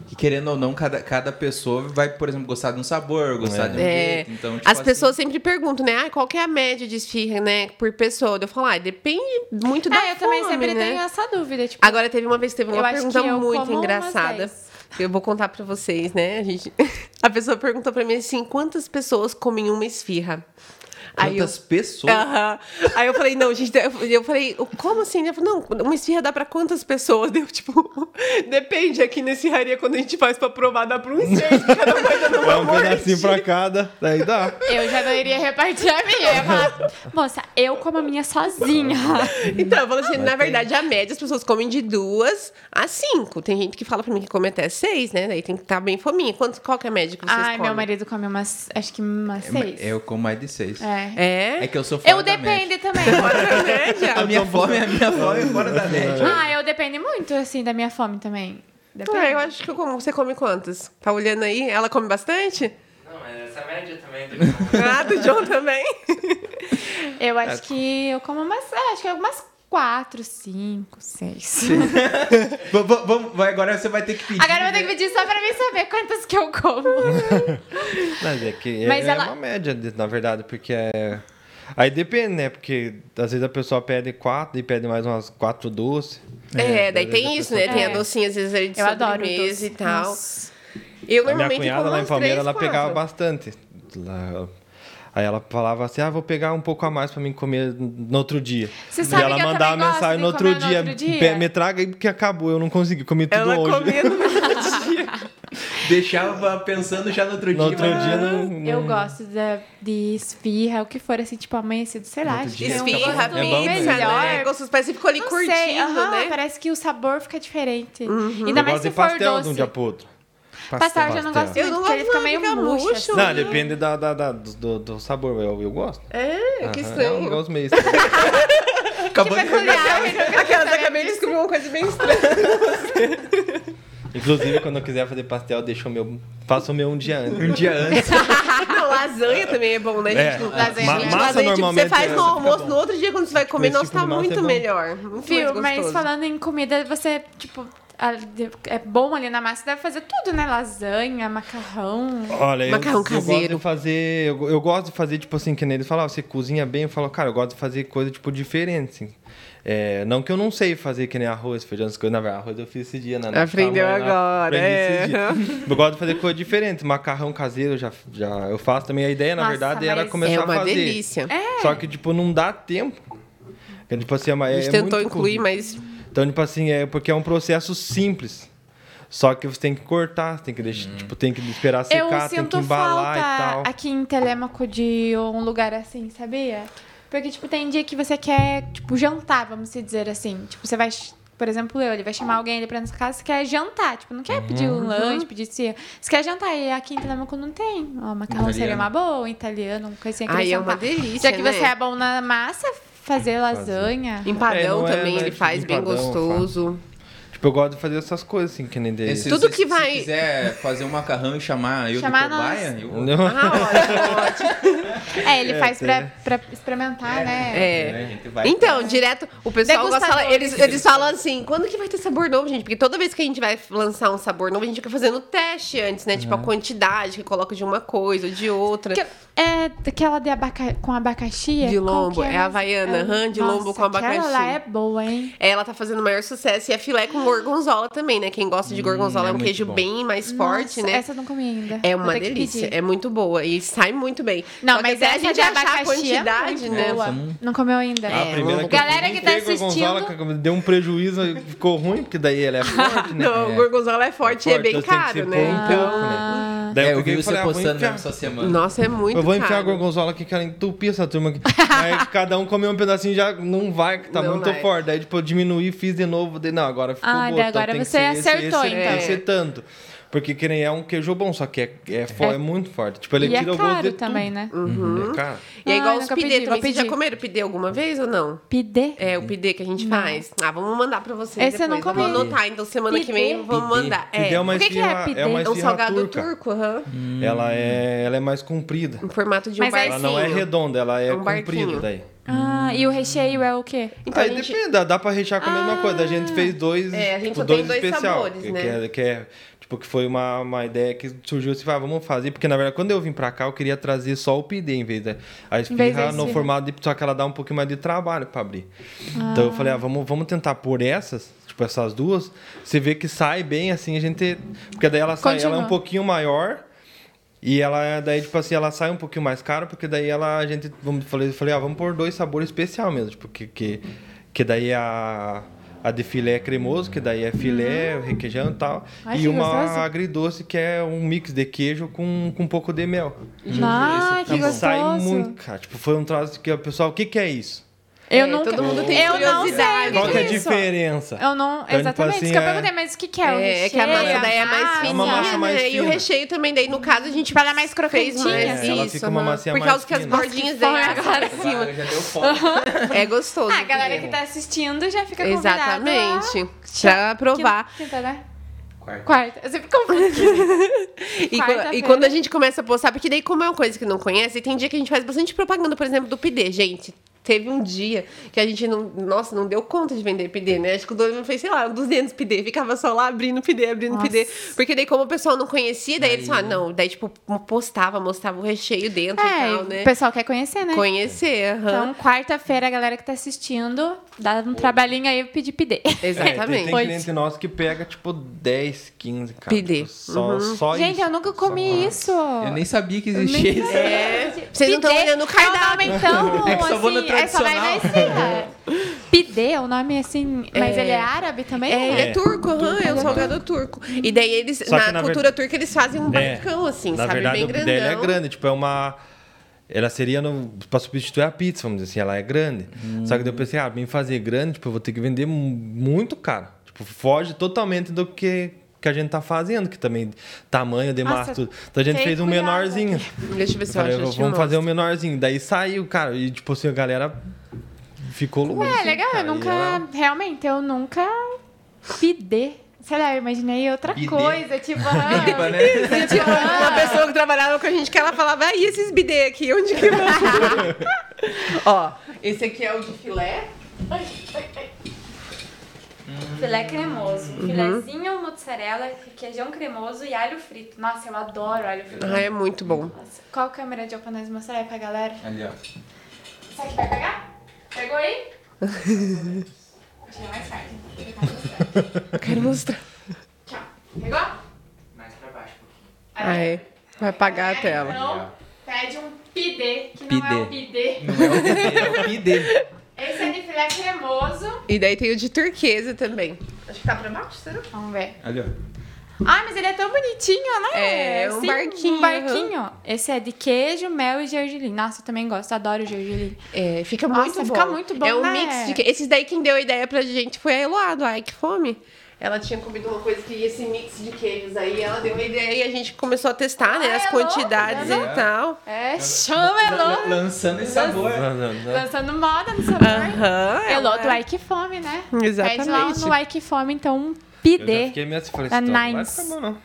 Que querendo ou não, cada, cada pessoa vai, por exemplo, gostar de um sabor, gostar É. de um É, jeito. Então, tipo as assim, pessoas sempre perguntam, né? Ah, qual que é a média de esfirra, né? Por pessoa. Eu falo, ah, depende muito da Ah, eu também sempre né? tenho essa dúvida. Tipo, Agora teve uma vez que teve uma pergunta muito engraçada. 10. Eu vou contar pra vocês, né? A, gente... a pessoa perguntou pra mim assim: quantas pessoas comem uma esfirra? Aí eu... Quantas pessoas. Aham. Aí eu falei, não, gente, eu, eu falei, como assim? Ele falou, não, uma esfirra dá pra quantas pessoas? Deu, tipo, depende, aqui nesse raria, quando a gente faz pra provar, dá pra uns seis, cada coisa numa É um pedacinho pra cada, daí dá. eu já não iria repartir a minha. Eu ia falar, moça, eu como a minha sozinha. Então, eu falo assim, na tem- verdade, a média, as pessoas comem de duas a cinco. Tem gente que fala pra mim que come até seis, né? Daí tem que estar bem fominha. Quanto, qual que é a média que vocês Ai, comem? meu marido come umas, acho que umas É, mas seis. Eu como mais de seis. É. É? É que eu sou fora Eu da depende média. também. Fora da média. A minha fome, a minha fome é fora da média. Ah, eu dependo muito, assim, da minha fome também. Depende. Ah, eu acho que eu como. Você come quantas? Tá olhando aí? Ela come bastante? Não, mas essa média também. Ah, do John também. Eu É. acho que eu como umas. é, acho que umas quatro, cinco, seis. Vamos- agora você vai ter que pedir. Agora eu vou ter que pedir só pra mim saber quantas que eu como. Mas é que é, Mas é ela- uma média, na verdade, porque é. Aí depende, né? Porque às vezes a pessoa pede quatro e pede mais umas quatro doces. É, daí às vezes tem a isso, né? Tem a É. docinha, às vezes, de Eu adoro doce. e tal. Nossa. Eu A minha normalmente cunhada como lá em umas Palmeira, três, ela pegava bastante. Lá- Aí ela falava assim: ah, vou pegar um pouco a mais pra mim comer no outro dia. Você e sabe ela eu mandava gosto mensagem de no outro, comer no dia, outro dia? "Pe- Me traga aí porque acabou, eu não consegui, comi tudo Ela hoje. comendo no Deixava pensando já no outro dia. No outro mas- dia não. Eu não- gosto da, de esfirra, o que for, assim, tipo amanhecido, sei lá. Outro acho que dia Esfirra. É pizza, mesmo. né? Gostoso. Parece que ficou ali Não curtindo, sei, né? parece que o sabor fica diferente. Uhum. Ainda Eu mais gosto se de for pastel de doce. um dia pro outro. Pastel eu já não gosto Eu muito, não porque ele gosto, fica não, meio fica murcho. assim. Não, depende da, da- da- do, do sabor, eu, eu gosto. É, que estranho. É um negócio meio estranho. Acabou de Peculiar. Aquelas eu acabei de descobrir uma coisa bem estranha. Inclusive, quando eu quiser fazer pastel, deixa o meu. Faço o meu um dia antes. um dia antes. Não, lasanha também é bom, né, É, gente? Não- lasanha. ma- Lasanha, massa Lasanha, tipo, normalmente. você faz é- no almoço, no outro dia quando você vai comer, Esse nossa, tipo tá de muito é melhor. Muito Viu, mais mas falando em comida, você, tipo, é bom ali na massa, deve fazer tudo, né? Lasanha, macarrão. Olha, eu, Macarrão eu gosto caseiro. de fazer. Eu, eu gosto de fazer, tipo assim, que nem eles falam, "Ah, você cozinha bem, eu falo, cara, eu gosto de fazer coisa, tipo, diferente, assim. É, não que eu não sei fazer que nem arroz, feijão, essas coisas. Na verdade, arroz eu fiz esse dia, né? Aprendeu na- agora, aprendi é. esse dia. Eu gosto de fazer coisa diferente. Macarrão caseiro eu já, já eu faço também. A ideia, na Nossa, verdade, era começar É a uma fazer. delícia. Só que, tipo, não dá tempo. É, tipo assim, é, uma- A é gente tentou muito incluir, mas Então, tipo assim, é porque é um processo simples. Só que você tem que cortar, tem que deixar, tipo, tem que esperar Eu secar, tem que embalar e falta tal. aqui em Telêmaco de um lugar assim, sabia? Porque, tipo, tem dia que você quer, tipo, jantar, vamos se dizer assim. Tipo, você vai, por exemplo, eu, ele vai chamar alguém ali pra nossa casa, você quer jantar. Tipo, não quer pedir Uhum. um lanche, pedir isso. Você quer jantar. E aqui em Telêmaco não tem. Ó, macarrão seria Italiano. uma boa, um italiano, uma coisinha que Aí é uma delícia, Já que né? você é bom na massa, fazer lasanha. empadão É, é, também né, ele faz bem empadão, gostoso. Tipo, eu gosto de fazer essas coisas, assim, que nem dele. Esse- Tudo se- que vai- Se quiser fazer um macarrão e chamar eu Chamar de cobaia, eu... Não. Ah, olha, ótimo. É, ele faz pra, pra experimentar, né? É. a gente vai- Então, direto, o pessoal gosta de eles, eles falam assim, quando que vai ter sabor novo, gente? Porque toda vez que a gente vai lançar um sabor novo, a gente fica fazendo teste antes, né? Tipo, a quantidade que coloca de uma coisa ou de outra. Que- É daquela de abaca... com abacaxi? De Qual lombo, que é a havaiana, aham, de lombo com abacaxi. Aquela lá é boa, hein? Ela tá fazendo maior sucesso. E é filé com gorgonzola também, né? Quem gosta de gorgonzola é é um queijo bom. bem mais forte, Nossa, né? Essa eu não comi ainda. É uma que delícia, é muito boa e sai muito bem. Não, Só que mas até a gente de achar a abacaxi é quantidade, muito né? boa. não- Não comeu ainda? A primeira vamos- que eu Galera que tá foi gorgonzola, assistindo- que deu um prejuízo e ficou ruim, porque daí ela é forte, né? Não, é. gorgonzola é forte e é bem então tem que caro, ser né? pouco, Então, né? Daí É, eu vi você falei, ah, postando enfiar- mesmo essa semana. nossa, é muito Eu vou enfiar a caro. gorgonzola aqui, que ela entupir essa turma aqui. Aí cada um comeu um pedacinho já não vai, que tá Não muito vai. forte. Daí, tipo, eu diminuí, fiz de novo. Daí, não, agora ficou Ah, boa. então agora tem que você esse, acertou, esse, então. Tem que ser tanto. Porque que nem é um queijo bom, só que é, é, fo- É- é muito forte. Tipo, ele E é tira o gosto caro de também, tudo. né? Uhum. É caro. E é igual Ai, os nunca pidê pedi, também. vou Vocês já comeram pidê alguma vez ou não? Pidê? É, o pidê que a gente faz. Ah, vamos mandar pra vocês Esse eu não comi. anotar, então semana que Pidê? vem vamos Pidê. mandar. Pidê é É, uma O que que é esfirra, pidê? é uma é um esfirra salgado turca. turco, aham. Ela, é, ela é mais comprida. Em formato de um Mas aí Ela barquinho. não é redonda, ela é Um barquinho. comprida daí. Ah, e o recheio é o quê? Então Aí a gente... depende, dá, dá pra rechear com a mesma coisa. A gente fez dois, É, a gente tipo, só tem dois dois especial. sabores, que, né? que é, que é, tipo, que foi uma, uma ideia que surgiu assim, ah, vamos fazer. Porque, na verdade, quando eu vim pra cá, eu queria trazer só o pidê em vez da a da no formato de... Só que ela dá um pouquinho mais de trabalho pra abrir. Então eu falei, ah, vamos, vamos tentar por essas, tipo, essas duas. Você vê que sai bem, assim, a gente... Porque daí ela sai, ela é Continua. um pouquinho maior... E ela, daí, tipo assim, ela sai um pouquinho mais cara, porque daí ela, a gente, vamos, falei, falei, ah, vamos pôr dois sabores especial mesmo, tipo, que, que, que daí a, a de filé é cremoso, que daí é filé, requeijão e tal, Uhum. Ai, e uma gostoso. agridoce, que é um mix de queijo com, com um pouco de mel. Ah, que gostoso. sai muito, cara, tipo, foi um troço que o pessoal, o que que é isso? Eu É, nunca... todo mundo tem eu não sei curiosidade. o Qual é a é diferença? Eu não... Então, tipo Exatamente, assim, isso que eu é- perguntei, mas o que que é? O É, é que a recheio, massa daí é mais massa? fininha, uma massa mais né? E o fina. recheio também, daí no caso a gente Pra dar mais fez crocantinha, mais. É, ela isso, fica uma massinha Por causa que as fina. bordinhas assam fome em cima. Agora já deu fome. É gostoso. Ah, a galera que tá assistindo já fica convidada Exatamente. Pra provar. Quinta, né? Quarta. Quarta. Eu sempre confundo. E, e quando a gente começa a postar, porque daí, como é uma coisa que não conhece, tem dia que a gente faz bastante propaganda, por exemplo, do PD. Gente, teve um dia que a gente não. Nossa, não deu conta de vender PD, né? Acho que o dono fez, sei lá, 200 PD. Ficava só lá abrindo PD, abrindo Nossa. PD. Porque daí, como o pessoal não conhecia, daí eles Aí- falaram, não. Daí, tipo, postava, mostrava o recheio dentro e É, tal, né? o pessoal quer conhecer, né? Conhecer, aham. Então, quarta-feira, a galera que tá assistindo, dá um trabalhinho aí, eu pedi PD. É, tem, Exatamente. tem cliente nosso que pega, tipo, 10, 15, cara. PD. Tipo, só, só Gente, isso. eu nunca comi isso. Eu nem sabia que existia isso. É. Vocês não tão Pidê olhando o cardápio. É um nome tão, É que só vou no é só vai na. Pidê é um nome assim, mas É. ele é árabe também? É, ele é turco, aham, é um salgado turco. E daí eles, Só que na, na cultura turca, eles fazem um É, barricão, assim, Na sabe? verdade, Bem o grandão. dela é grande, tipo, é uma. Ela seria no, pra substituir a pizza, vamos dizer assim, ela é grande. Só que daí eu pensei, ah, bem fazer grande, tipo, eu vou ter que vender mu- muito caro. Tipo, foge totalmente do que, que a gente tá fazendo, que também tamanho, demais, Nossa, tudo. Então a gente fez um menorzinho. Deixa eu ver se eu, acho. vamos fazer um menorzinho. Daí saiu, cara, e tipo assim, a galera ficou louca. É, assim, legal, cara, eu nunca, ela- realmente, eu nunca pidê. Sei lá, eu imaginei outra Bidê. coisa, tipo, ah, né? Tinha uma, uma pessoa que trabalhava com a gente que ela falava, ah, e esses bidê aqui, onde que vão? Ó, esse aqui é o de filé. Filé cremoso, Uhum. filézinho, mozzarella, requeijão cremoso e alho frito. Nossa, eu adoro alho frito. Ah, é muito bom. Nossa, qual câmera de pra nós mostrar aí pra galera? Ali, ó. Você aqui vai pegar? Pegou aí? Deixa mais tarde. Quero mostrar. Tchau. Pegou? Mais pra baixo um pouquinho. Ah, é. Vai apagar a tela. Então, pede um pidê, que não é o bidê. Não é o pidê, é o pidê. Esse é de filé cremoso. E daí tem o de turquesa também. Acho que tá pra baixo, será? Vamos ver. Ali, ó. Ah, mas ele é tão bonitinho, né? É, um barquinho, Um barquinho. Esse é de queijo, mel e gergelim. Nossa, eu também gosto, adoro gergelim. É, fica Nossa, muito bom. fica muito bom, É um né? mix de... que- Esses daí quem deu a ideia pra gente foi a Eloá, do Ai Que Fome. Ela tinha comido uma coisa que ia esse mix de queijos aí, ela deu a ideia e a gente começou a testar, né, Ah, as é louco, quantidades né? e tal. É, chama Elô. Lançando esse sabor. Lançando moda no sabor. Aham. Elô ela- do Ike Fome, né? Pede lá Exatamente. no Ike Fome, então, um Eu fiquei meio assim, falei, troço não vai Nines. ficar bom, não.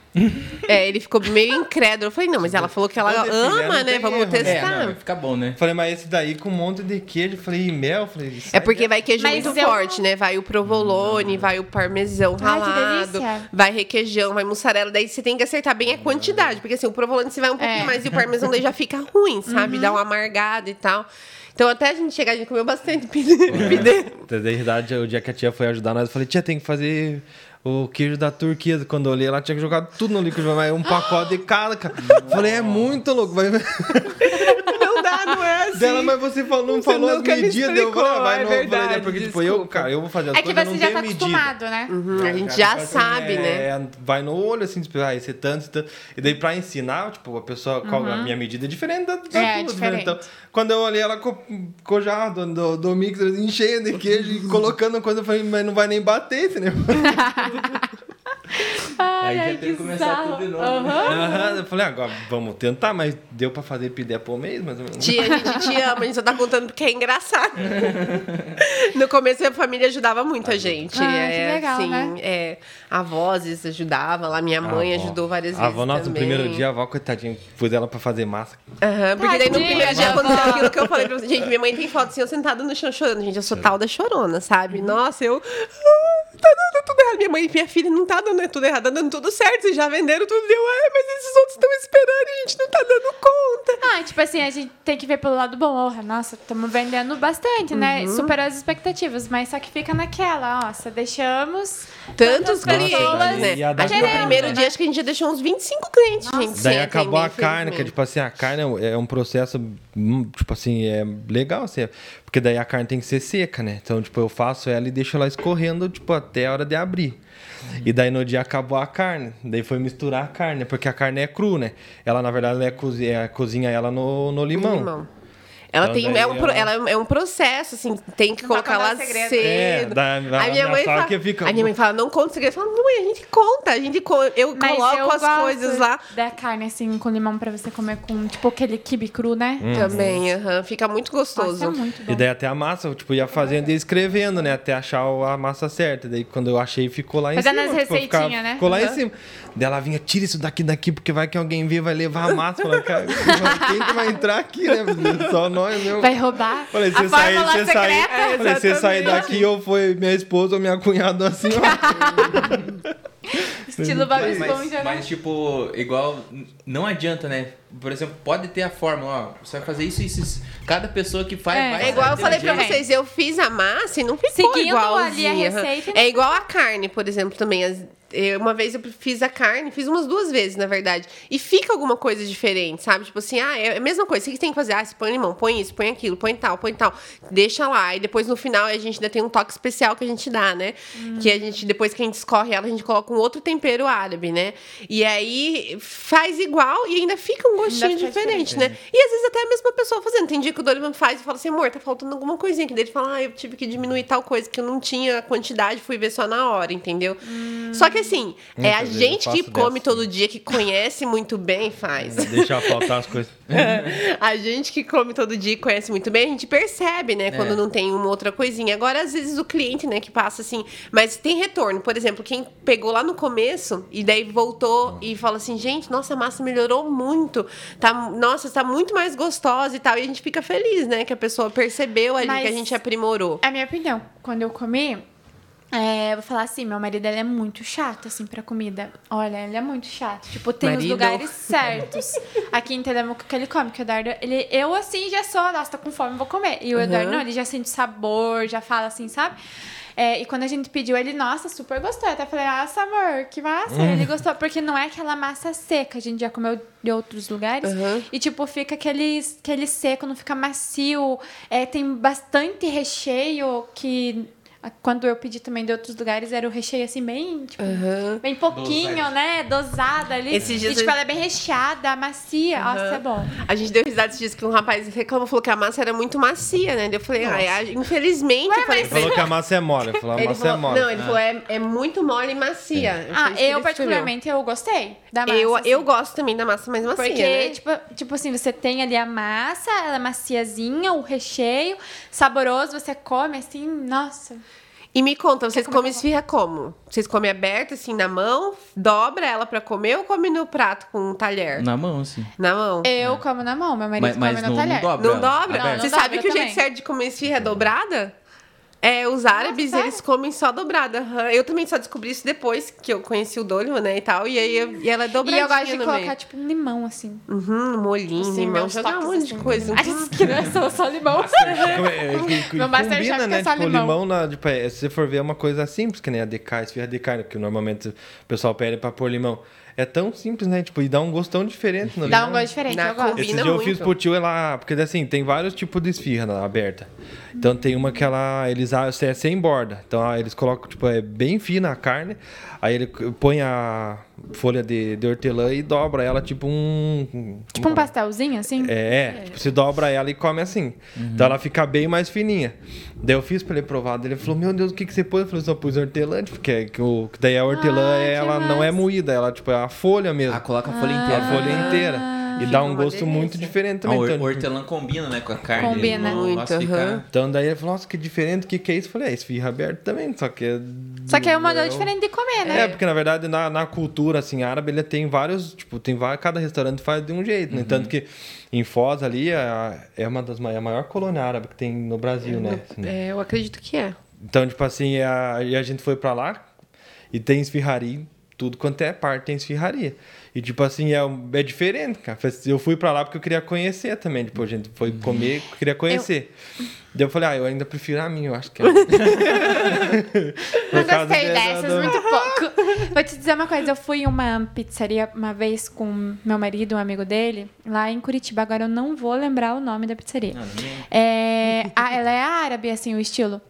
É, ele ficou meio incrédulo. Eu falei, não, mas ela falou que ela ama, não né? Vamos erro, né? É, testar. não, vai ficar bom, né? Falei, mas esse daí com um monte de queijo, falei, e mel? Falei, isso É porque vai queijo Mas muito eu- forte, né? Vai o provolone, vai o parmesão Ai, que ralado, delícia. vai requeijão, vai mussarela. Daí você tem que acertar bem a quantidade. Porque assim, o provolone você vai um pouquinho É. mais e o parmesão daí já fica ruim, sabe? Dá uma amargada e tal. Então até a gente chegar, a gente comeu bastante pidê. pidê. Da verdade, o dia que a tia foi ajudar nós, eu falei, tia, tem que fazer o queijo da turquesa. Quando eu olhei, ela tinha jogado tudo no mas um pacote de cada, cara. Falei, é muito louco. Vai... Não dá, não é assim. Dela, mas você falou, não Você falou as me medidas. Eu falei, ah, vai explicou, no... é falei, né, verdade, porque, tipo, eu, desculpa. cara, eu vou fazer as É que coisas, você eu já não tá medida. acostumado, né? Uhum, a gente Cara, já assim, sabe, né? é, Vai no olho, assim, tipo, ah, esse tanto, esse tanto. E daí, pra ensinar, tipo, a pessoa, qual a minha medida é diferente da, da É, tua, diferente. Então, quando eu olhei ela co, co já do, do, mixer, enchendo de queijo e colocando coisa, eu falei, mas não vai nem bater esse negócio. Ai, Aí já tem que começar sarro. tudo de novo? Aham. Aham, eu falei, agora vamos tentar, mas deu pra fazer pidé por mês, mais ou menos. Tia, a gente te ama, a gente só tá contando porque é engraçado. No começo, a família ajudava muito a gente. Ah, que é, legal, assim, né? é, avós ajudava lá, minha mãe A avó. ajudou várias A vezes. avó, nossa, no também. primeiro dia, a avó, coitadinha, pus ela pra fazer massa. Aham, porque daí no primeiro dia aconteceu aquilo que eu falei pra vocês. Gente, minha mãe tem foto assim, eu sentada no chão chorando. Gente, eu sou tal da chorona, sabe? Nossa, eu. "Ah, Tá dando tudo errado. Minha mãe e minha filha não tá dando tudo errado, tá dando tudo certo. Vocês já venderam tudo. Deu, é, mas esses outros estão esperando e a gente não tá dando conta. Ah, tipo assim, a gente tem que ver pelo lado bom. Oh, nossa, estamos vendendo bastante, né? Uhum. Superou as expectativas, mas só que fica naquela, nossa, deixamos Tantos clientes, né? Acho que no primeiro né? dia, acho que a gente já deixou uns 25 clientes, gente. sem Daí acabou a carne, que é tipo assim, a carne é um processo, hum, tipo assim, é legal, assim, porque daí a carne tem que ser seca, né? Então, tipo, eu faço ela e deixo ela escorrendo, tipo, até a hora de abrir. E daí no dia acabou a carne, daí foi misturar a carne, porque a carne é cru, né? Ela, na verdade, ela é, cozi é cozinha ela no, no limão. Limão. Ela Então, tem é um, ela- ela é um processo, assim, tem que Não colocar contar segredo. cedo. É, da- da- Aí minha mãe fala, que fica- a minha mãe fala, não conta segredo. Eu falo, mãe, a gente conta, a gente co- eu Mas coloco eu as gosto coisas lá. Da carne, assim, com limão pra você comer com, tipo, aquele kibe cru, né? Hum. Também, aham, fica muito gostoso. Nossa, é muito bom. E daí até a massa, eu, tipo, ia fazendo e escrevendo, né? Até achar a massa certa. Daí quando eu achei, ficou lá em Fazendo cima. as tipo, ficava- receitinhas, né? Ficou lá em Aham. cima. Daí ela vinha, tira isso daqui, daqui, porque vai que alguém vê, vai levar a massa. Falei, cara, quem que vai entrar aqui, né? Só nós, meu. Vai roubar Falei, você sair, você sair. É, falei, você sair daqui ou foi minha esposa ou minha cunhada assim, ó. Estilo Bob Esponja, né? mas, tipo, igual, não adianta, né? Por exemplo, pode ter a fórmula, ó, você vai fazer isso, isso, isso. Cada pessoa que faz, É. vai É igual eu falei pra jeito. vocês, eu fiz a massa e não ficou Seguindo igualzinha. ali a receita. É igual a carne, por exemplo, também. As- eu- uma vez eu fiz a carne, fiz umas duas vezes, na verdade. E fica alguma coisa diferente, sabe? Tipo assim, ah, é a mesma coisa. O que você tem que fazer? Ah, você põe limão, põe isso, põe aquilo, põe tal, põe tal. Deixa lá. E depois no final a gente ainda tem um toque especial que a gente dá, né? Que a gente, depois que a gente escorre ela, a gente coloca um outro tempero árabe, né? E aí faz igual e ainda fica um gostinho fica diferente, né? E às vezes até a mesma pessoa fazendo. Tem dia que o Dorival faz e fala assim, amor, tá faltando alguma coisinha aqui. Daí ele fala, ah, eu tive que diminuir tal coisa, que eu não tinha a quantidade, fui ver só na hora, entendeu? Só que assim, é a gente que come dessa. todo dia, que conhece muito bem, faz. Deixar faltar as coisas. A gente que come todo dia e conhece muito bem, a gente percebe, né? Quando É. não tem uma outra coisinha. Agora, às vezes, o cliente, né, que passa assim. Mas tem retorno. Por exemplo, quem pegou lá no começo e daí voltou e fala assim: gente, nossa, a massa melhorou muito. Tá, nossa, está muito mais gostosa e tal. E a gente fica feliz, né? Que a pessoa percebeu ali Mas- que a gente aprimorou. A minha opinião, quando eu comi, é, eu vou falar assim, meu marido ele é muito chato, assim, pra comida. Olha, ele é muito chato. Tipo, tem Marido. os lugares certos aqui em Telemão que ele come. Que o Eduardo, ele, eu assim já sou, nossa, tô com fome, vou comer. E o Eduardo, Uhum. não, ele já sente sabor, já fala assim, sabe? É, e quando a gente pediu, ele, nossa, super gostou. Eu até falei, nossa, amor, que massa. Ele gostou, porque não é aquela massa seca. A gente já comeu de outros lugares. Uhum. E, tipo, fica aquele, aquele seco, não fica macio. É, tem bastante recheio que... Quando eu pedi também de outros lugares, era o recheio assim, bem, tipo, bem pouquinho, Dosado. né? Dosada ali. Esses dias e, tipo, eu- ela é bem recheada, macia. Nossa, é bom. A gente deu risada esses dias que um rapaz reclamou, falou que a massa era muito macia, né? Eu falei, ai, ai, infelizmente, eu falei pra ele. Falou que a massa é mole. Falou, a massa falou, é mole. não, ele falou, é, é muito mole e macia. Ah, que ele eu particularmente, eu gostei da massa. Eu, assim. eu gosto também da massa mais macia, Porque, né? tipo, tipo assim, você tem ali a massa, ela é maciazinha, o recheio, saboroso, você come assim, nossa. E me conta, vocês comem com- esfirra como? Vocês comem aberta, assim, na mão? Dobra ela pra comer ou come no prato com um talher? Na mão, assim. Na mão? Eu como na mão, meu marido Mas, mas come não, no não talher. dobra. Não ela, dobra? aberta. Não, Você não sabe dobra que o jeito certo de comer esfirra é dobrada? É, os árabes, sério? eles comem só dobrada. Eu também só descobri isso depois que eu conheci o Doliman, né, e tal. E aí, eu- e ela é E dobradinha eu gosto de colocar, meio. tipo, um limão, assim. Uhum, molhinho, Assim, limão, jogar um monte de assim, coisa. Ai, que criança, só limão. É- é, que- Meu Masterchef combina, que é né? só Tipo, limão. limão, na, tipo, é, se você for ver, é uma coisa simples, que nem a DK, esfirra de carne, que normalmente o pessoal pede pra pôr limão. É tão simples, né? Tipo, e dá um gostão diferente no Dá limão. um gosto diferente, Na eu gosto. Esse dia eu muito. fiz pro tio ela, porque assim, tem vários tipos de esfirra aberta. Então tem uma que ela, eles ah, é sem borda. Então ah, eles colocam, tipo, é bem fina a carne. Aí ele põe a folha de, de hortelã e dobra ela tipo um. Tipo um pastelzinho, assim. É, tipo, se dobra ela e come assim. Então ela fica bem mais fininha. Daí eu fiz pra ele provar. Daí ele falou: Meu Deus, o que, que você pôs? Eu falei: Só pus hortelã. Porque é que o, que daí a hortelã, que ela não é moída, ela tipo, é a folha mesmo. Ah, coloca a folha Ah. inteira. a folha inteira. E Fica dá um uma gosto delícia. muito diferente Ah, também. o Então, hor- hortelã combina, né, com a carne. Combina. O Muito, negócio fica- aham. então daí ele falou, nossa, que diferente, o que, que é isso? Eu falei, é esfirra aberta também, só que... é- Só que é um modelo é diferente de comer, É, né? porque na verdade na, na cultura assim árabe ele tem vários, tipo, tem vários, cada restaurante faz de um jeito, né? Tanto que em Foz ali é, é uma das mai- a maior colônia árabe que tem no Brasil, né? Assim, É, eu acredito que é. Então, tipo assim, a, e a gente foi pra lá e tem esfirraria, tudo quanto é parte tem esfirraria. E tipo assim, é, é diferente, cara. Eu fui pra lá porque eu queria conhecer também. Tipo, a gente foi comer, queria conhecer. Daí eu falei, ah, eu ainda prefiro a minha, eu acho que é. Causa gostei de- dessas, do- muito pouco. Vou te dizer uma coisa, eu fui em uma pizzaria uma vez com meu marido, um amigo dele, lá em Curitiba. Agora eu não vou lembrar o nome da pizzaria. Ah, não. É, ah, ela é árabe, assim, o estilo.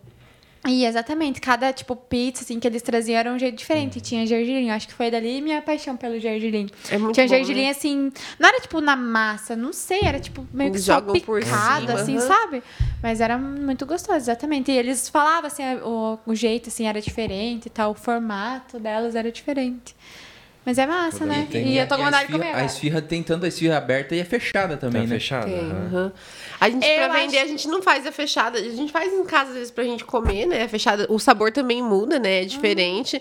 E exatamente, cada tipo pizza assim que eles traziam era um jeito diferente. Uhum. Tinha gergelim, acho que foi dali minha paixão pelo gergelim. É muito Tinha bom, gergelim né? assim, não era tipo na massa, não sei, era tipo meio que só jogam por picado assim, aham. sabe? Mas era muito gostoso, exatamente. E eles falavam assim, o, o jeito assim era diferente e tal, o formato delas era diferente. Mas é massa, né? tem- E eu tô com a vontade de comer. A esfirra tem tanto a esfirra aberta e é fechada também, Tá né? fechado. Tem, aham. A gente, Eu pra acho- vender, a gente não faz a fechada. A gente faz em casa, às vezes, pra gente comer, né? A fechada, o sabor também muda, né? É diferente.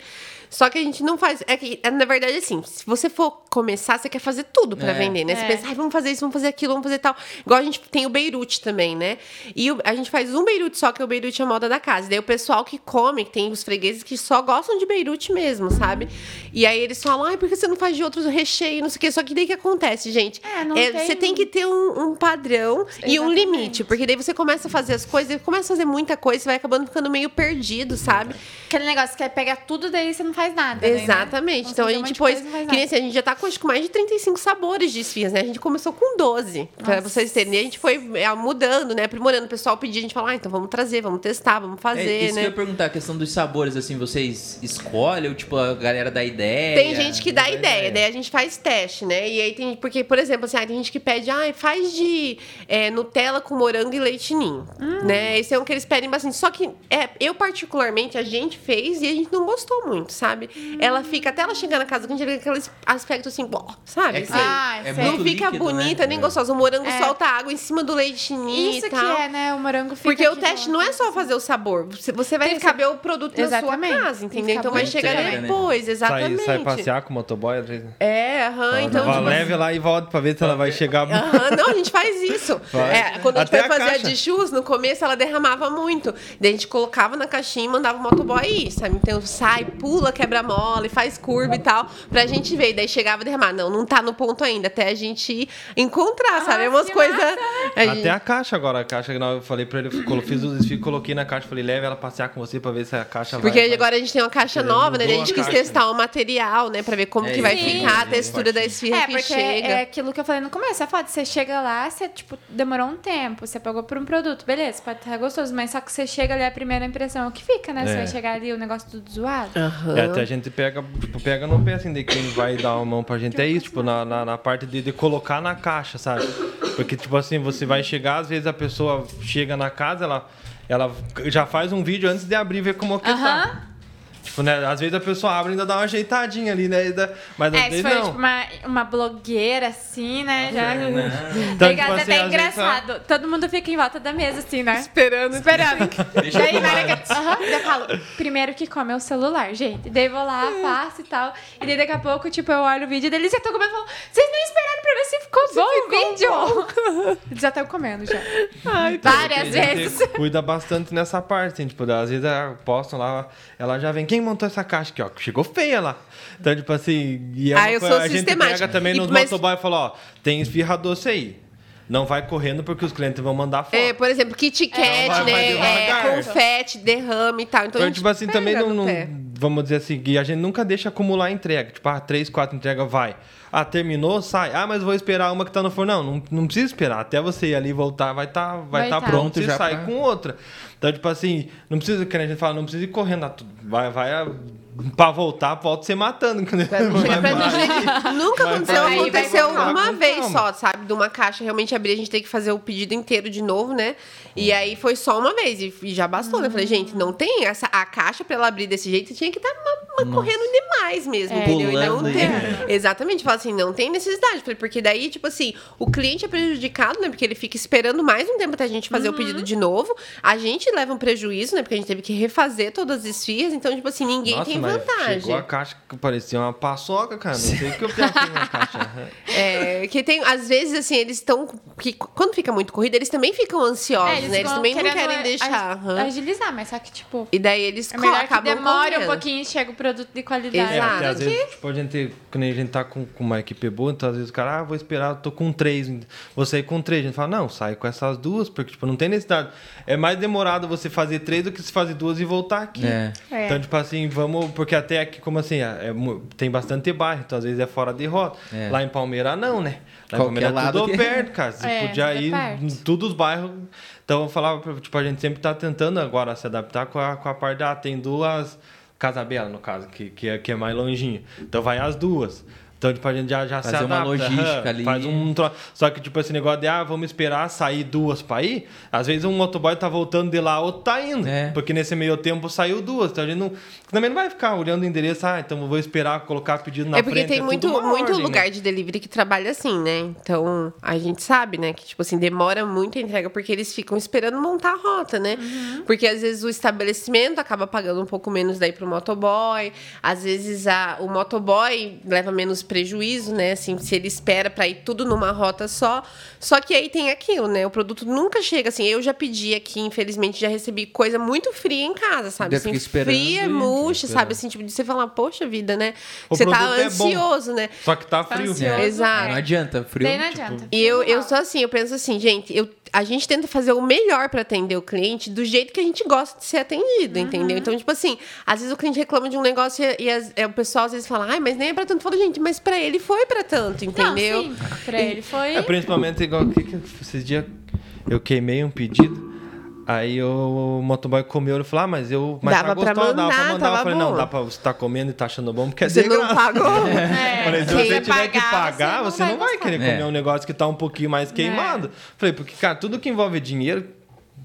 Só que a gente não faz. É que, é, na verdade, assim, se você for começar, você quer fazer tudo pra É. vender, né? Você É. pensa, ai, vamos fazer isso, vamos fazer aquilo, vamos fazer tal. Igual a gente tem o Beirute também, né? E o- a gente faz um Beirute só, que é o Beirute a moda da casa. Daí o pessoal que come, que tem os fregueses que só gostam de Beirute mesmo, sabe? E aí eles falam, ai, por que você não faz de outros recheios, não sei o quê. Só que daí que acontece, gente? É, não É, tem- Você tem que ter um, um padrão e um Exatamente. limite. Porque daí você começa a fazer as coisas, e começa a fazer muita coisa, você vai acabando ficando meio perdido, sabe? Aquele negócio que é pegar tudo, daí você não faz nada. daí, né? Exatamente. Você Então a faz um gente pôs. faz Que assim, a gente já tá com acho que mais de 35 sabores de esfias, né? A gente começou com 12. Pra Nossa. vocês terem. E a gente foi é, mudando, né? Aprimorando. O pessoal pedia, a gente falou, ah, então vamos trazer, vamos testar, vamos É, fazer, isso que eu né? ia perguntar, a questão dos sabores, assim, vocês escolhem ou, tipo, a galera dá ideia? Tem gente que dá Dá ideia, daí a gente faz teste, né? E aí tem. Porque, por exemplo, assim, ah, tem gente que pede, ah, faz de é, Nutella com morango e leite ninho. Hum. Né? Esse é um que eles pedem bastante. Só que é, eu, particularmente, a gente fez e a gente não gostou muito, sabe? Hum. Ela fica, até ela chegar na casa, a gente vê aquele aspecto assim, bom, sabe? É, Assim, Ah, é sei. não muito fica líquido, bonita né? nem gostosa. O morango É. solta água em cima do leite ninho Isso e que é, né? O morango fica Porque o teste não é só fazer o sabor. Você, você vai Tem receber o produto na Exatamente. sua casa, entendeu? Então vai chegar né? depois, Sai, exatamente. sai passear com o motoboy às vezes. É, aham, então. Vai, tipo, leve lá e volta pra ver se ela vai chegar. Aham, não, a gente faz isso. É, quando a gente Até foi a fazer a caixa. de churros, no começo ela derramava muito. Daí a gente colocava na caixinha e mandava o motoboy ir, sabe? Então sai, pula, quebra mole, faz curva e tal, pra gente ver. Daí chegava a derramar. Não, não tá no ponto ainda, até a gente encontrar, sabe? Ah, Umas que coisas. massa, a gente- Até a caixa agora, a caixa que eu falei pra ele, colo- fiz o desfile, coloquei na caixa, falei, leve ela passear com você pra ver se a caixa vai. Porque vai- agora a gente tem uma caixa nova, né? A gente a quis caixa. testar o material, né? Pra ver como É, que vai sim, ficar a textura da esfirra É, que porque chega. é aquilo que eu falei no começo. É foda, você chega lá, você, tipo, demorou um tempo, você pagou por um produto, beleza, pode estar gostoso, mas só que você chega ali, a primeira impressão é o que fica, né? Você É. vai chegar ali, o negócio tudo zoado. Aham. É, até a gente pega, tipo, pega no pé, assim, de quem vai dar uma mão pra gente. É isso, tipo, na, na, na parte de, de colocar na caixa, sabe? Porque, tipo assim, você vai chegar, às vezes a pessoa chega na casa, ela, ela já faz um vídeo antes de abrir ver como que tá. Tipo, né? Às vezes a pessoa abre e ainda dá uma ajeitadinha ali, né? Mas às É, se vezes for não. tipo uma, uma blogueira assim, né? Já. Então, Fica tipo até assim, vezes, engraçado. Todo mundo fica em volta da mesa, assim, né? Esperando. Esperando. Deixa Daí, eu na hora que- daí eu falo, primeiro que come é o celular, gente. Daí vou lá, faço e tal. E daí daqui a pouco, tipo, eu olho o vídeo deles e já tô comendo e falo, vocês nem esperaram pra ver se ficou bom o vídeo. Eles já estão comendo já. Várias A gente vezes. Cuida bastante nessa parte, assim, tipo, às vezes ela postam lá, ela já vem, quem montou essa caixa aqui, ó? Chegou feia lá. Então, tipo assim, e é Ah, eu coisa- sou a gente pega também E- nos mas- motoboy e fala, ó, tem esfirra doce aí. Não vai correndo porque os clientes vão mandar foto. É, por exemplo, Kit Kat, Vai- vai né? É, confete, derrame e tal. Então, a Então, gente tipo assim, também pega não. Vamos dizer assim, que a gente nunca deixa acumular entrega. Tipo, ah, três, quatro entregas, vai. Ah, terminou, sai. Ah, mas vou esperar uma que tá no forno. Não, não, não precisa esperar. Até você ir ali e voltar, vai estar vai Vai tá tá. pronto Pronto e já sai pra- com outra. Então, tipo assim, não precisa, que a gente fala, não precisa ir correndo. Vai, vai, pra voltar, volta você matando. Chega pra gente. Nunca Vai aconteceu, vai aconteceu uma vez calma. só, sabe? De uma caixa realmente abrir, a gente tem que fazer o pedido inteiro de novo, né? E aí foi só uma vez e, já bastou, né? Eu falei, gente, não tem essa. A caixa pra ela abrir desse jeito tinha que estar correndo demais mesmo, É. entendeu? E não Pulando tem. e- Exatamente, fala assim, não tem necessidade. Eu Falei, porque daí, tipo assim, o cliente é prejudicado, né? Porque ele fica esperando mais um tempo até a gente fazer o pedido de novo. A gente leva um prejuízo, né? Porque a gente teve que refazer todas as esfias. Então, tipo assim, ninguém Nossa, tem vantagem. Chegou a caixa que parecia uma paçoca, cara. Não sei o que eu pensei na caixa. É, que tem, às vezes, assim, eles estão. que Quando fica muito corrida, eles também ficam ansiosos, É, né? Eles também não querem deixar. ag-. Agilizar, mas só que, tipo. E daí eles É melhor que demore correndo. um pouquinho e chega o produto de qualidade. É, Exato. porque às vezes, tipo, a gente, quando a gente tá com, com uma equipe boa, então às vezes o cara, ah, vou esperar, eu tô com três, vou sair com três. A gente fala, não, sai com essas duas, porque, tipo, não tem necessidade. É mais demorado você fazer três do que se fazer duas e voltar aqui. É. É. Então, tipo assim, vamos. Porque até aqui, como assim, é, é tem bastante bairro, então às vezes é fora de rota. É. Lá em Palmeira, não, né? Lá em Qualquer Palmeira é lado tudo que- perto, cara. Você É, podia tudo ir perto. em todos os bairros. Então, eu falava, pra- tipo, a gente sempre tá tentando agora se adaptar com a, com a parte da. Tem duas. Casa Bela, no caso, que, que, é, que é mais longinho. Então vai as duas. Então, tipo, a gente já, já se Fazer uma adapta. logística aham, ali. Faz um tro- Só que, tipo, esse negócio de, ah, vamos esperar sair duas pra ir. Às vezes um motoboy tá voltando de lá, outro tá indo. É. Porque nesse meio tempo saiu duas. Então a gente não. Também não vai ficar olhando o endereço, ah, então eu vou esperar colocar pedido na é porque frente. tem muito, tudo uma muito ordem, lugar né? de delivery que trabalha assim, né? Então, a gente sabe, né? Que, tipo assim, demora muito a entrega porque eles ficam esperando montar a rota, né? Porque às vezes o estabelecimento acaba pagando um pouco menos daí pro motoboy. Às vezes a, o motoboy leva menos prejuízo, né? Assim, se ele espera pra ir tudo numa rota só. Só que aí tem aquilo, né? O produto nunca chega assim. Eu já pedi aqui, infelizmente, já recebi coisa muito fria em casa, sabe? Assim, fria, e- murcha, sabe? Assim, tipo, de você falar, poxa vida, né? O você tá é ansioso, né? Só que tá frio. ansioso. É. Exato. Não adianta, frio. Daí não tipo, adianta. E eu, eu sou assim, eu penso assim, gente, eu, a gente tenta fazer o melhor pra atender o cliente do jeito que a gente gosta de ser atendido, entendeu? Então, tipo assim, às vezes o cliente reclama de um negócio e, e as- é, o pessoal às vezes fala, ai, mas nem é pra tanto. Fala, gente, mas pra ele foi pra tanto, entendeu? Não, sim, pra ele foi. É principalmente igual que, que esses dias eu queimei um pedido. Aí o motoboy comeu e falou: Ah, mas eu. Mas Dava tá pra gostoso, dava pra mandar, mandar. Eu falei, bom. não, dá pra você tá comendo e tá achando bom, porque é Você não graça. pagou. É, Falei, se quem você vai tiver que pagar, você não vai, gostar. querer É. comer um negócio que tá um pouquinho mais queimado. Falei, porque, cara, tudo que envolve dinheiro,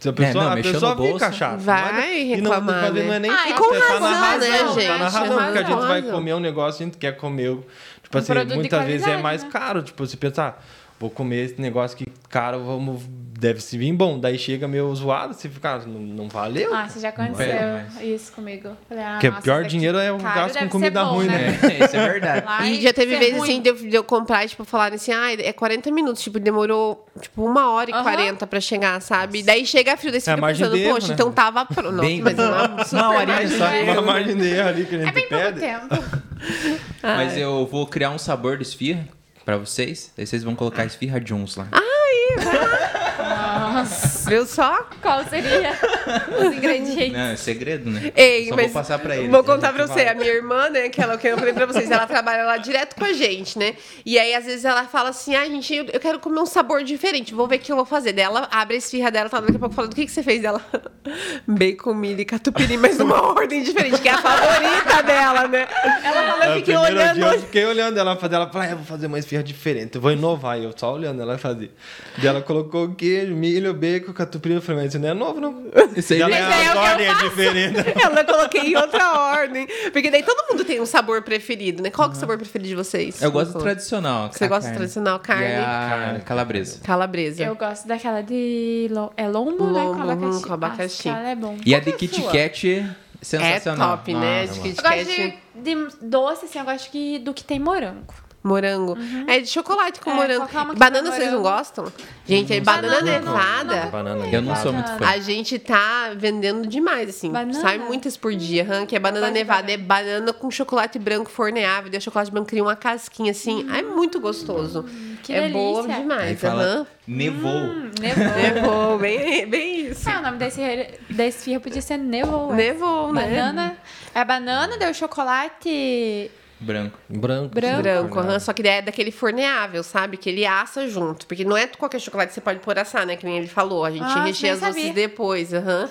se a pessoa, não, a pessoa no bolso. fica chata. Vai Não é- reclamar, E não, né? não é nem Ah, e chato, com é tá na razão, né, razão. Tá gente? na razão, porque a gente vai razão. comer um negócio, a gente quer comer. Tipo assim, muitas vezes é mais né? caro. Tipo, você pensar, vou comer esse negócio que caro, vamos, deve se vir bom. Daí chega meio zoado, você fica, ah, não, não valeu. Ah, você já aconteceu mais. isso comigo. Falei, ah, Porque nossa, pior dinheiro é o gasto com comida bom, ruim, né? É, isso é verdade. Lá E já teve ser vezes ruim. assim de eu, de eu comprar e, tipo, falarem assim, ah, é 40 minutos. Tipo, demorou, tipo, uma hora e Aham. 40 pra chegar, sabe? Daí chega frio, daí você É a fica pensando, de erro, poxa, né? então tava pronto. Bem- mas uma, Uma super horinha margem só. Uma margem de erro ali que a gente É bem pouco pede. tempo. Mas eu vou criar um sabor de esfirra pra vocês. Aí vocês vão colocar esfirra Jones lá. Viu só? Qual seria os ingredientes? Não, é segredo, né? Ei, Só mas vou passar pra eles. Vou contar pra você. A minha irmã, né, que ela que eu falei pra vocês, ela trabalha lá direto com a gente, né? E aí, às vezes, ela fala assim: ah, gente, eu quero comer um sabor diferente, vou ver o que eu vou fazer. Daí ela abre a esfirra dela, tá daqui a pouco falando: o que, que você fez dela? Bacon, milho e catupiry, mas numa ordem diferente, que é a favorita dela, né? Ela falou, eu É, o fiquei olhando. dia eu fiquei olhando ela fazer. Ela falou, ah, eu vou fazer uma esfirra diferente, eu vou inovar. E eu só olhando ela fazer. Daí ela colocou queijo, milho, bacon, catupiry. Eu falei, mas isso não é novo, não. Isso aí Mas é é, o a que eu ordem é faço. diferente. Ela coloquei em outra ordem. Porque daí todo mundo tem um sabor preferido, né? Qual que é o sabor preferido de vocês? Eu gosto do tradicional. Você a gosta do carne. tradicional carne? E a calabresa. Calabresa. Eu gosto daquela de. lo- É lombo, né? Lombo, Com abacaxi. com abacaxi. Nossa, é bom. E a Qual de que é Kit? Kat é É sensacional. top, né? Nossa. De Kit Eu gosto Kat. de, de doce, assim, eu gosto que, do que tem morango. Morango. É de chocolate com É, morango. que Banana vocês não morango. gostam? Gente, é banana não, nevada. não. Banana. Eu não sou muito fã. A gente tá vendendo demais, assim. Banana? Sai muitas por dia, hum, que é banana nevada. É banana com chocolate branco forneável. E o chocolate branco cria uma casquinha, assim. É muito gostoso. que é boa delícia. Demais. fala, aham. nevou. Hum, nevou. Nevou, bem, bem isso. Ah, o nome desse, esfirra podia ser nevou. ué. Nevou, né? Banana. É banana, deu chocolate. Branco. Branco. Branco. Branco, aham, só que é daquele forneável, sabe? Que ele assa junto. Porque não é qualquer chocolate que você pode pôr assar, né? Que nem ele falou. A gente Nossa, recheia as doces depois, aham.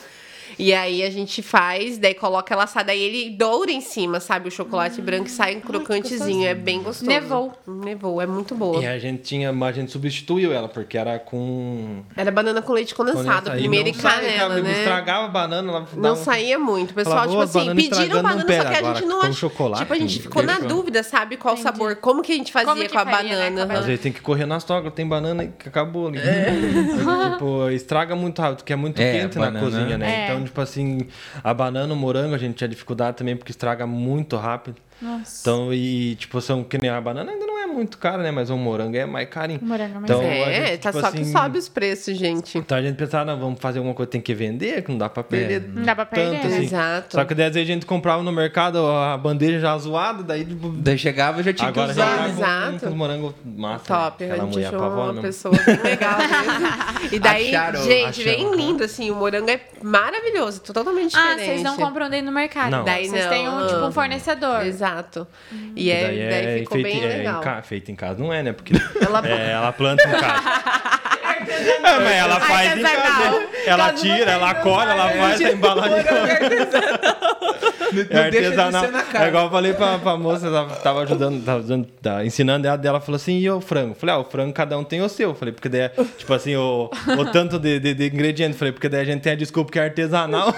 E aí a gente faz, daí coloca ela assada, daí ele doura em cima, sabe? O chocolate branco e sai um crocantezinho. É bem gostoso. Nevou. Nevou, é muito boa. E a gente tinha, a gente substituiu ela, porque era com. Era banana com leite condensado, primeiro e saía, canela, cara, né? Estragava a banana, ela Não dava- saía muito. O pessoal, Falava, tipo "Ô, assim, banana pediram banana, só que a agora, gente não com ach- chocolate, Tipo, a gente ficou na dúvida, sabe? Qual Entendi. sabor, como que a gente fazia com a faria, né, banana. com a Às banana? vezes tem que correr nas tocas, tem banana e que acabou ali. É. tipo, estraga muito rápido, porque é muito É, quente na cozinha, né? É. Então, tipo assim, a banana, o morango, a gente tinha dificuldade também, porque estraga muito rápido. Nossa. Então, e tipo, são que nem a banana ainda não muito caro, né? Mas o morango é mais carinho. O morango é mais então, caro. É, gente, tá tipo só que assim, sobe os preços, gente. Então a gente pensava, não, vamos fazer alguma coisa, tem que vender, que não dá pra perder. Não dá pra perder, tanto, né? assim. Exato. Só que daí às vezes a gente comprava no mercado a bandeja já zoada, daí tipo, Daí chegava e já tinha agora que já usar. tá né? Exato. com, morangos massa. Top, né? a gente mulher achou uma pessoa bem legal mesmo. E daí, Acharam- gente, acharam. bem lindo, assim, o morango é maravilhoso, totalmente Ah, diferente. vocês não compram dentro do mercado. Não. Daí vocês não, têm um, tipo, um ah. fornecedor. Exato. E Que é, daí daí, é ficou bem feito, é, em legal. Feito em casa, não é, né? Porque Ela- é, ela planta em casa. É, mas ela faz em casa. Ela uma tira, ela colhe, ela faz a embalagem. Não, É não deixa de artesanal. ser na cara. É igual eu falei pra, pra moça, ela tava ajudando, tava ajudando, tava ensinando ela, dela falou assim, e o frango? Eu Falei, ah, o frango cada um tem o seu. Eu Falei, porque daí, é, tipo assim, o, o tanto de, de, de ingrediente. Eu Falei, porque daí a gente tem a desculpa que é artesanal.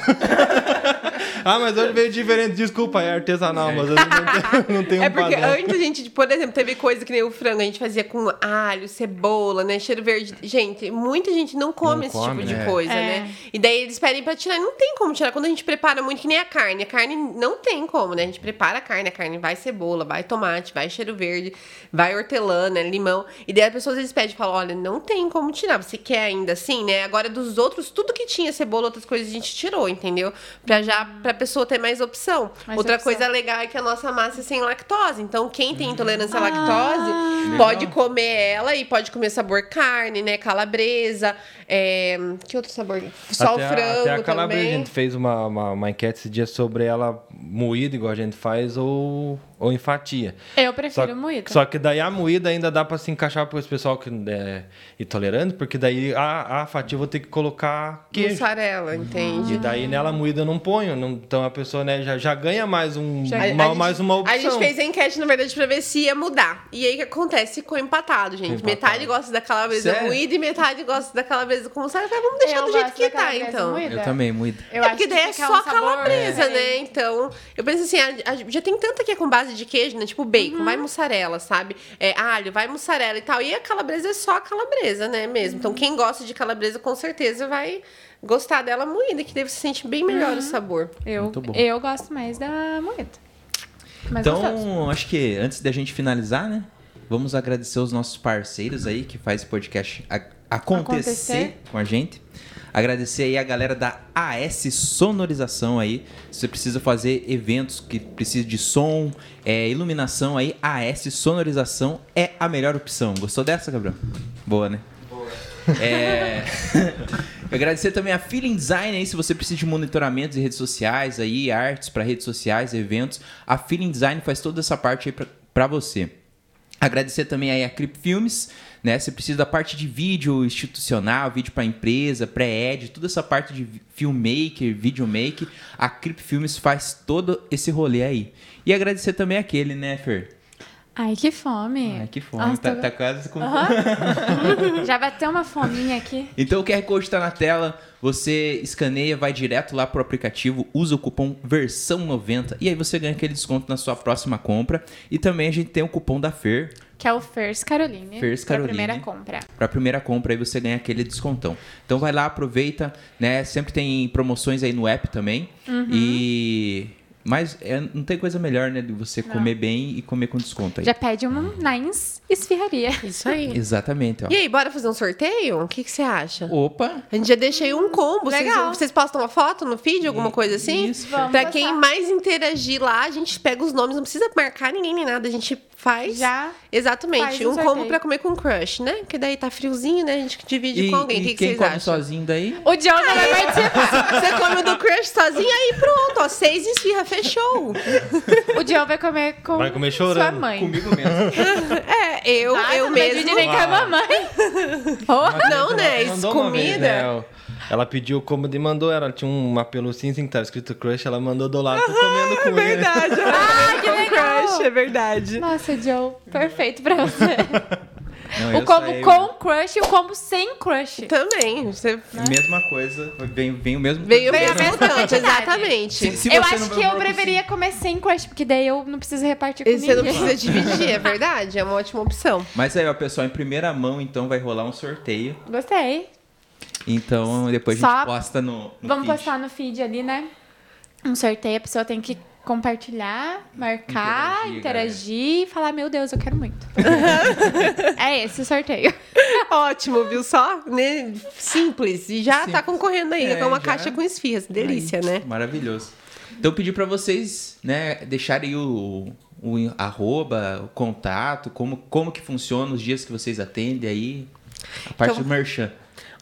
ah, mas hoje veio diferente, desculpa, é artesanal, mas hoje não tem, não tem um É porque padrão. antes a gente, por exemplo, teve coisa que nem o frango, a gente fazia com alho, cebola, né? Cheiro verde. Gente, muita gente não come Não esse come, tipo de né? coisa, É. né? E daí eles pedem pra tirar. Não tem como tirar. Quando a gente prepara muito, que nem a carne. A carne não tem como, né? A gente prepara a carne, a carne vai cebola, vai tomate, vai cheiro verde, vai hortelã, né? Limão. E daí as pessoas eles pedem e falam: olha, não tem como tirar. Você quer ainda assim, né? Agora dos outros, tudo que tinha cebola, outras coisas a gente tirou, entendeu? Pra já, pra pessoa ter mais opção. Mais Outra opção. coisa legal é que a nossa massa é sem lactose. Então, quem tem intolerância à Ah. lactose pode comer ela e pode comer sabor carne, né? Calabresa. É... Que outro sabor? Só até o a- frango até a calabresa, a também. gente fez uma, uma, uma enquete esse dia sobre ela moída, igual a gente faz, ou, ou em fatia. Eu Só, prefiro moída. só que daí a moída ainda dá pra se encaixar para esse pessoal que é intolerante, porque daí a, a fatia eu vou ter que colocar queijo. Mussarela, entende? E daí nela moída eu não ponho. não- então a pessoa né, já, já ganha mais, um, Já- uma, a gente- mais uma opção. A gente fez a enquete, na verdade, pra ver se ia mudar. E aí o que acontece? Ficou empatado, gente. Empatado. Metade gosta da calabresa Sério? moída e metade gosta da calabresa com mussarela. Eu falei, Vamos deixar Eu do jeito que tá, então. moída. Eu também, muito. Eu é acho porque que daí é só um calabresa, né? diferente. Então, eu penso assim, a- a- já tem tanta que é com base de queijo, né? Tipo bacon, Uhum. vai mussarela, sabe? É, alho, vai mussarela e tal. E a calabresa é só a calabresa, né? Mesmo. Uhum. Então, quem gosta de calabresa, com certeza vai gostar dela moída, que deve se sentir bem melhor Uhum. o sabor. Eu, eu gosto mais da moída. Mais gostoso. Então, acho que antes da gente finalizar, né? Vamos agradecer os nossos parceiros aí que faz esse podcast a- acontecer, Acontecer. com a gente. Agradecer aí a galera da AS Sonorização aí. Se você precisa fazer eventos que precisa de som, é, iluminação aí, AS Sonorização é a melhor opção. Gostou dessa, Gabriel? Boa, né? Boa. É... Agradecer também a Feeling Design aí, se você precisa de monitoramento de redes sociais aí, artes para redes sociais, eventos, a Feeling Design faz toda essa parte aí pra- pra você. Agradecer também aí a Crip Filmes, né? Você precisa da parte de vídeo institucional, vídeo para empresa, pré-ed, toda essa parte de filmmaker, videomaker, a Crip Filmes faz todo esse rolê aí. E agradecer também aquele, né, Fer? Ai, que fome. Ai, que fome, Nossa, tá, tô- tá quase com Aham. Já bateu uma fominha aqui. Então o QR Code está na tela, você escaneia, vai direto lá pro aplicativo, usa o cupom versão 90 e aí você ganha aquele desconto na sua próxima compra. E também a gente tem o cupom da Fer, Que é o First Caroline. First pra Caroline. primeira compra. Para a primeira compra aí você ganha aquele descontão. Então vai lá, aproveita, né? Sempre tem promoções aí no app também. Uhum. E mas é, não tem coisa melhor, né, de você comer bem e comer com desconto aí. Já pede uma Nines esfirraria. Isso aí. Exatamente, ó. E aí, bora fazer um sorteio? O que, que você acha? Opa, A gente já deixa aí um combo. Vocês, Legal. vocês postam uma foto no feed, alguma coisa assim? Isso. Vamos Pra postar. quem mais interagir lá, a gente pega os nomes, não precisa marcar ninguém nem nada, a gente faz. Já Exatamente. faz um combo pra comer com crush, né? Porque daí tá friozinho, né? A gente divide e, com alguém. e O que, que quem vocês come acham? sozinho daí? O John não vai participar. Você come o do crush sozinho, aí pronto, ó. Seis esfirra, fechou. O John vai comer com Vai comer sua chorando. mãe. Comigo mesmo. É, eu, Ah, eu não mesmo. divide nem com a mamãe. Oh, Não, né? Comida. né, o- Ela pediu como e mandou, ela tinha uma pelucinha assim que tava escrito crush, ela mandou do lado, tô comendo com ele. Verdade. Ah, que Com legal. crush, é verdade. Nossa, Joe, perfeito pra você. Não, o combo saí- com crush e o combo sem crush. Também. Você Mesma coisa, vem, vem o mesmo. veio Veio a mesmo quantidade. exatamente. Se- se eu acho que eu deveria comer sem crush, porque daí eu não preciso repartir E com você não precisa dividir, é verdade. É uma ótima opção. Mas aí, ó, pessoal, em primeira mão, então, vai rolar um sorteio. Gostei. Então, depois a Só- gente posta no, no Vamos feed. postar no feed ali, né? Um sorteio, a pessoa tem que compartilhar, marcar, Interagir, interagir, e falar, meu Deus, eu quero muito. é esse o sorteio. Ótimo, viu só? Né? Simples. E já tá Simples. concorrendo aí É, com uma já. caixa com esfirras. Delícia, Aí, né? Maravilhoso. Então pedir pra vocês, né, deixarem o, o arroba, o contato, como, como que funciona os dias que vocês atendem aí, a parte Então- do merchan.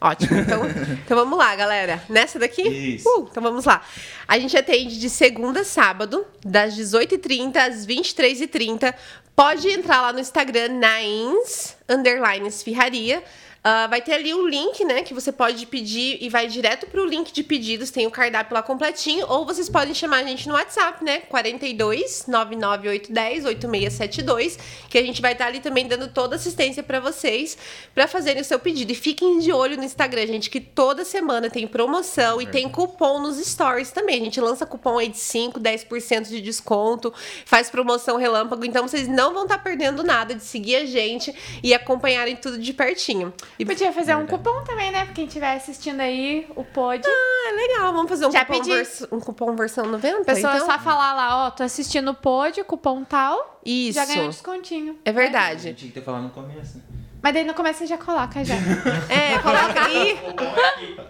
Ótimo. Então, então vamos lá, galera. Nessa daqui? Isso. Uh, então vamos lá. A gente atende de segunda a sábado, das 18h30 às 23h30. Pode entrar lá no Instagram, Nains, underline esfirraria. Ah, vai ter ali o link, né, que você pode pedir e vai direto pro link de pedidos, tem o cardápio lá completinho, ou vocês podem chamar a gente no WhatsApp, né, 42 99810 8672, que a gente vai estar ali também dando toda assistência para vocês para fazerem o seu pedido. E fiquem de olho no Instagram, gente, que toda semana tem promoção e tem cupom nos stories também. A gente lança cupom aí de 5, 10% de desconto, faz promoção relâmpago, então vocês não vão estar perdendo nada de seguir a gente e acompanharem tudo de pertinho. E podia fazer um cupom também, né? Pra quem estiver assistindo aí, o pod. Ah, legal, vamos fazer um Já cupom, pedi. vers- um cupom versão 90? A pessoa então? só falar lá, ó, tô assistindo o pod, cupom tal, Isso. já ganha um descontinho. É A verdade. gente tinha que ter falado no começo, né? Mas daí no começo você já coloca já. É, coloca aí.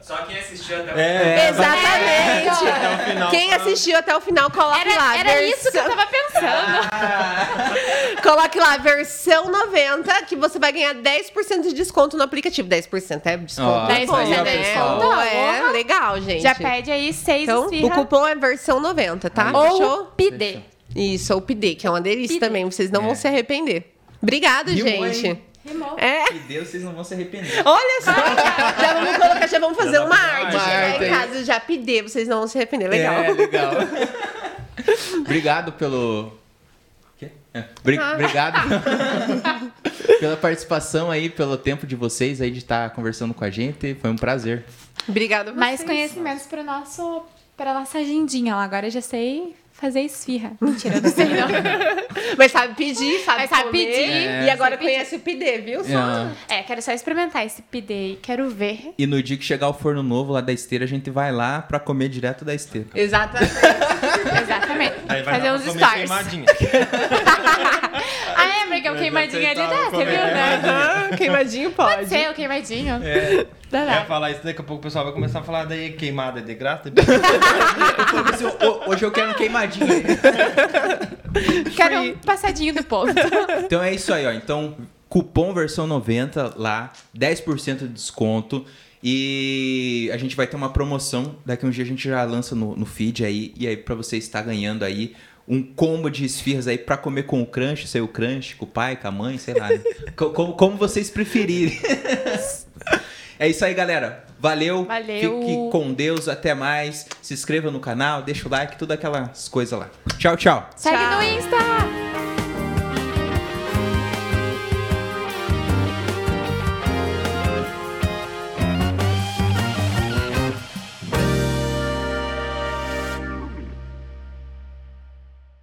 Só quem assistiu até o É, Exatamente. até o final. Quem assistiu até o final, coloque lá. Era, era isso que eu versão- tava pensando. Coloque lá, versão 90, que você vai ganhar 10% de desconto no aplicativo. 10% é desconto. É 10% bom, é né? desconto, É, porra. legal, gente. Já pede aí seis Então, o esfirra. cupom é versão 90, tá? Ou Fechou? pide. Isso, ou PD, que é uma delícia Pide. também. Vocês não É. vão se arrepender. Obrigado, Rimou, gente. Rimou. É. Que Deus, vocês não vão se arrepender. Olha só, já vamos colocar, já vamos fazer Já uma arte. uma chegar em casa, já pedir, vocês não vão se arrepender. Legal. É, legal. Obrigado pelo. Quê? É, bri- Ah. Obrigado pela participação aí, pelo tempo de vocês aí de estar conversando com a gente. Foi um prazer. Vocês. Mais conhecimentos pro nosso, pra nossa agendinha lá. Agora eu já sei fazer esfirra. Mentira, não sei não. Mas sabe pedir, sabe, Mas sabe comer, pedir. E agora Sabe pedir. conhece o pedir, viu? É. É, quero só experimentar esse pide aí. Quero ver. E no dia que chegar o forno novo lá da esteira, a gente vai lá pra comer direto da esteira. Exatamente. Exatamente. Aí vai fazer uns pra ah, é, o queimadinho ali dá, você viu, né? Ah, queimadinho Pode pode. ser o queimadinho. É. Dá, Eu dá. ia falar isso, daqui a pouco o pessoal vai começar a falar daí queimada é de graça. Assim, "Ô, hoje eu quero um queimadinho. Quero um passadinho do ponto. Então é isso aí, ó. Então, cupom versão 90 lá, 10% de desconto. E a gente vai ter uma promoção. Daqui a um dia a gente já lança no, no feed aí. E aí, pra você estar ganhando aí um combo de esfirras aí pra comer com o crunch, sei o crunch, com o pai, com a mãe, sei lá. né? Co- como, como vocês preferirem. é isso aí, galera. Valeu. Valeu. Fique com Deus. Até mais. Se inscreva no canal, deixa o like, tudo aquelas coisas lá. Tchau, tchau. Segue Tchau. no Insta!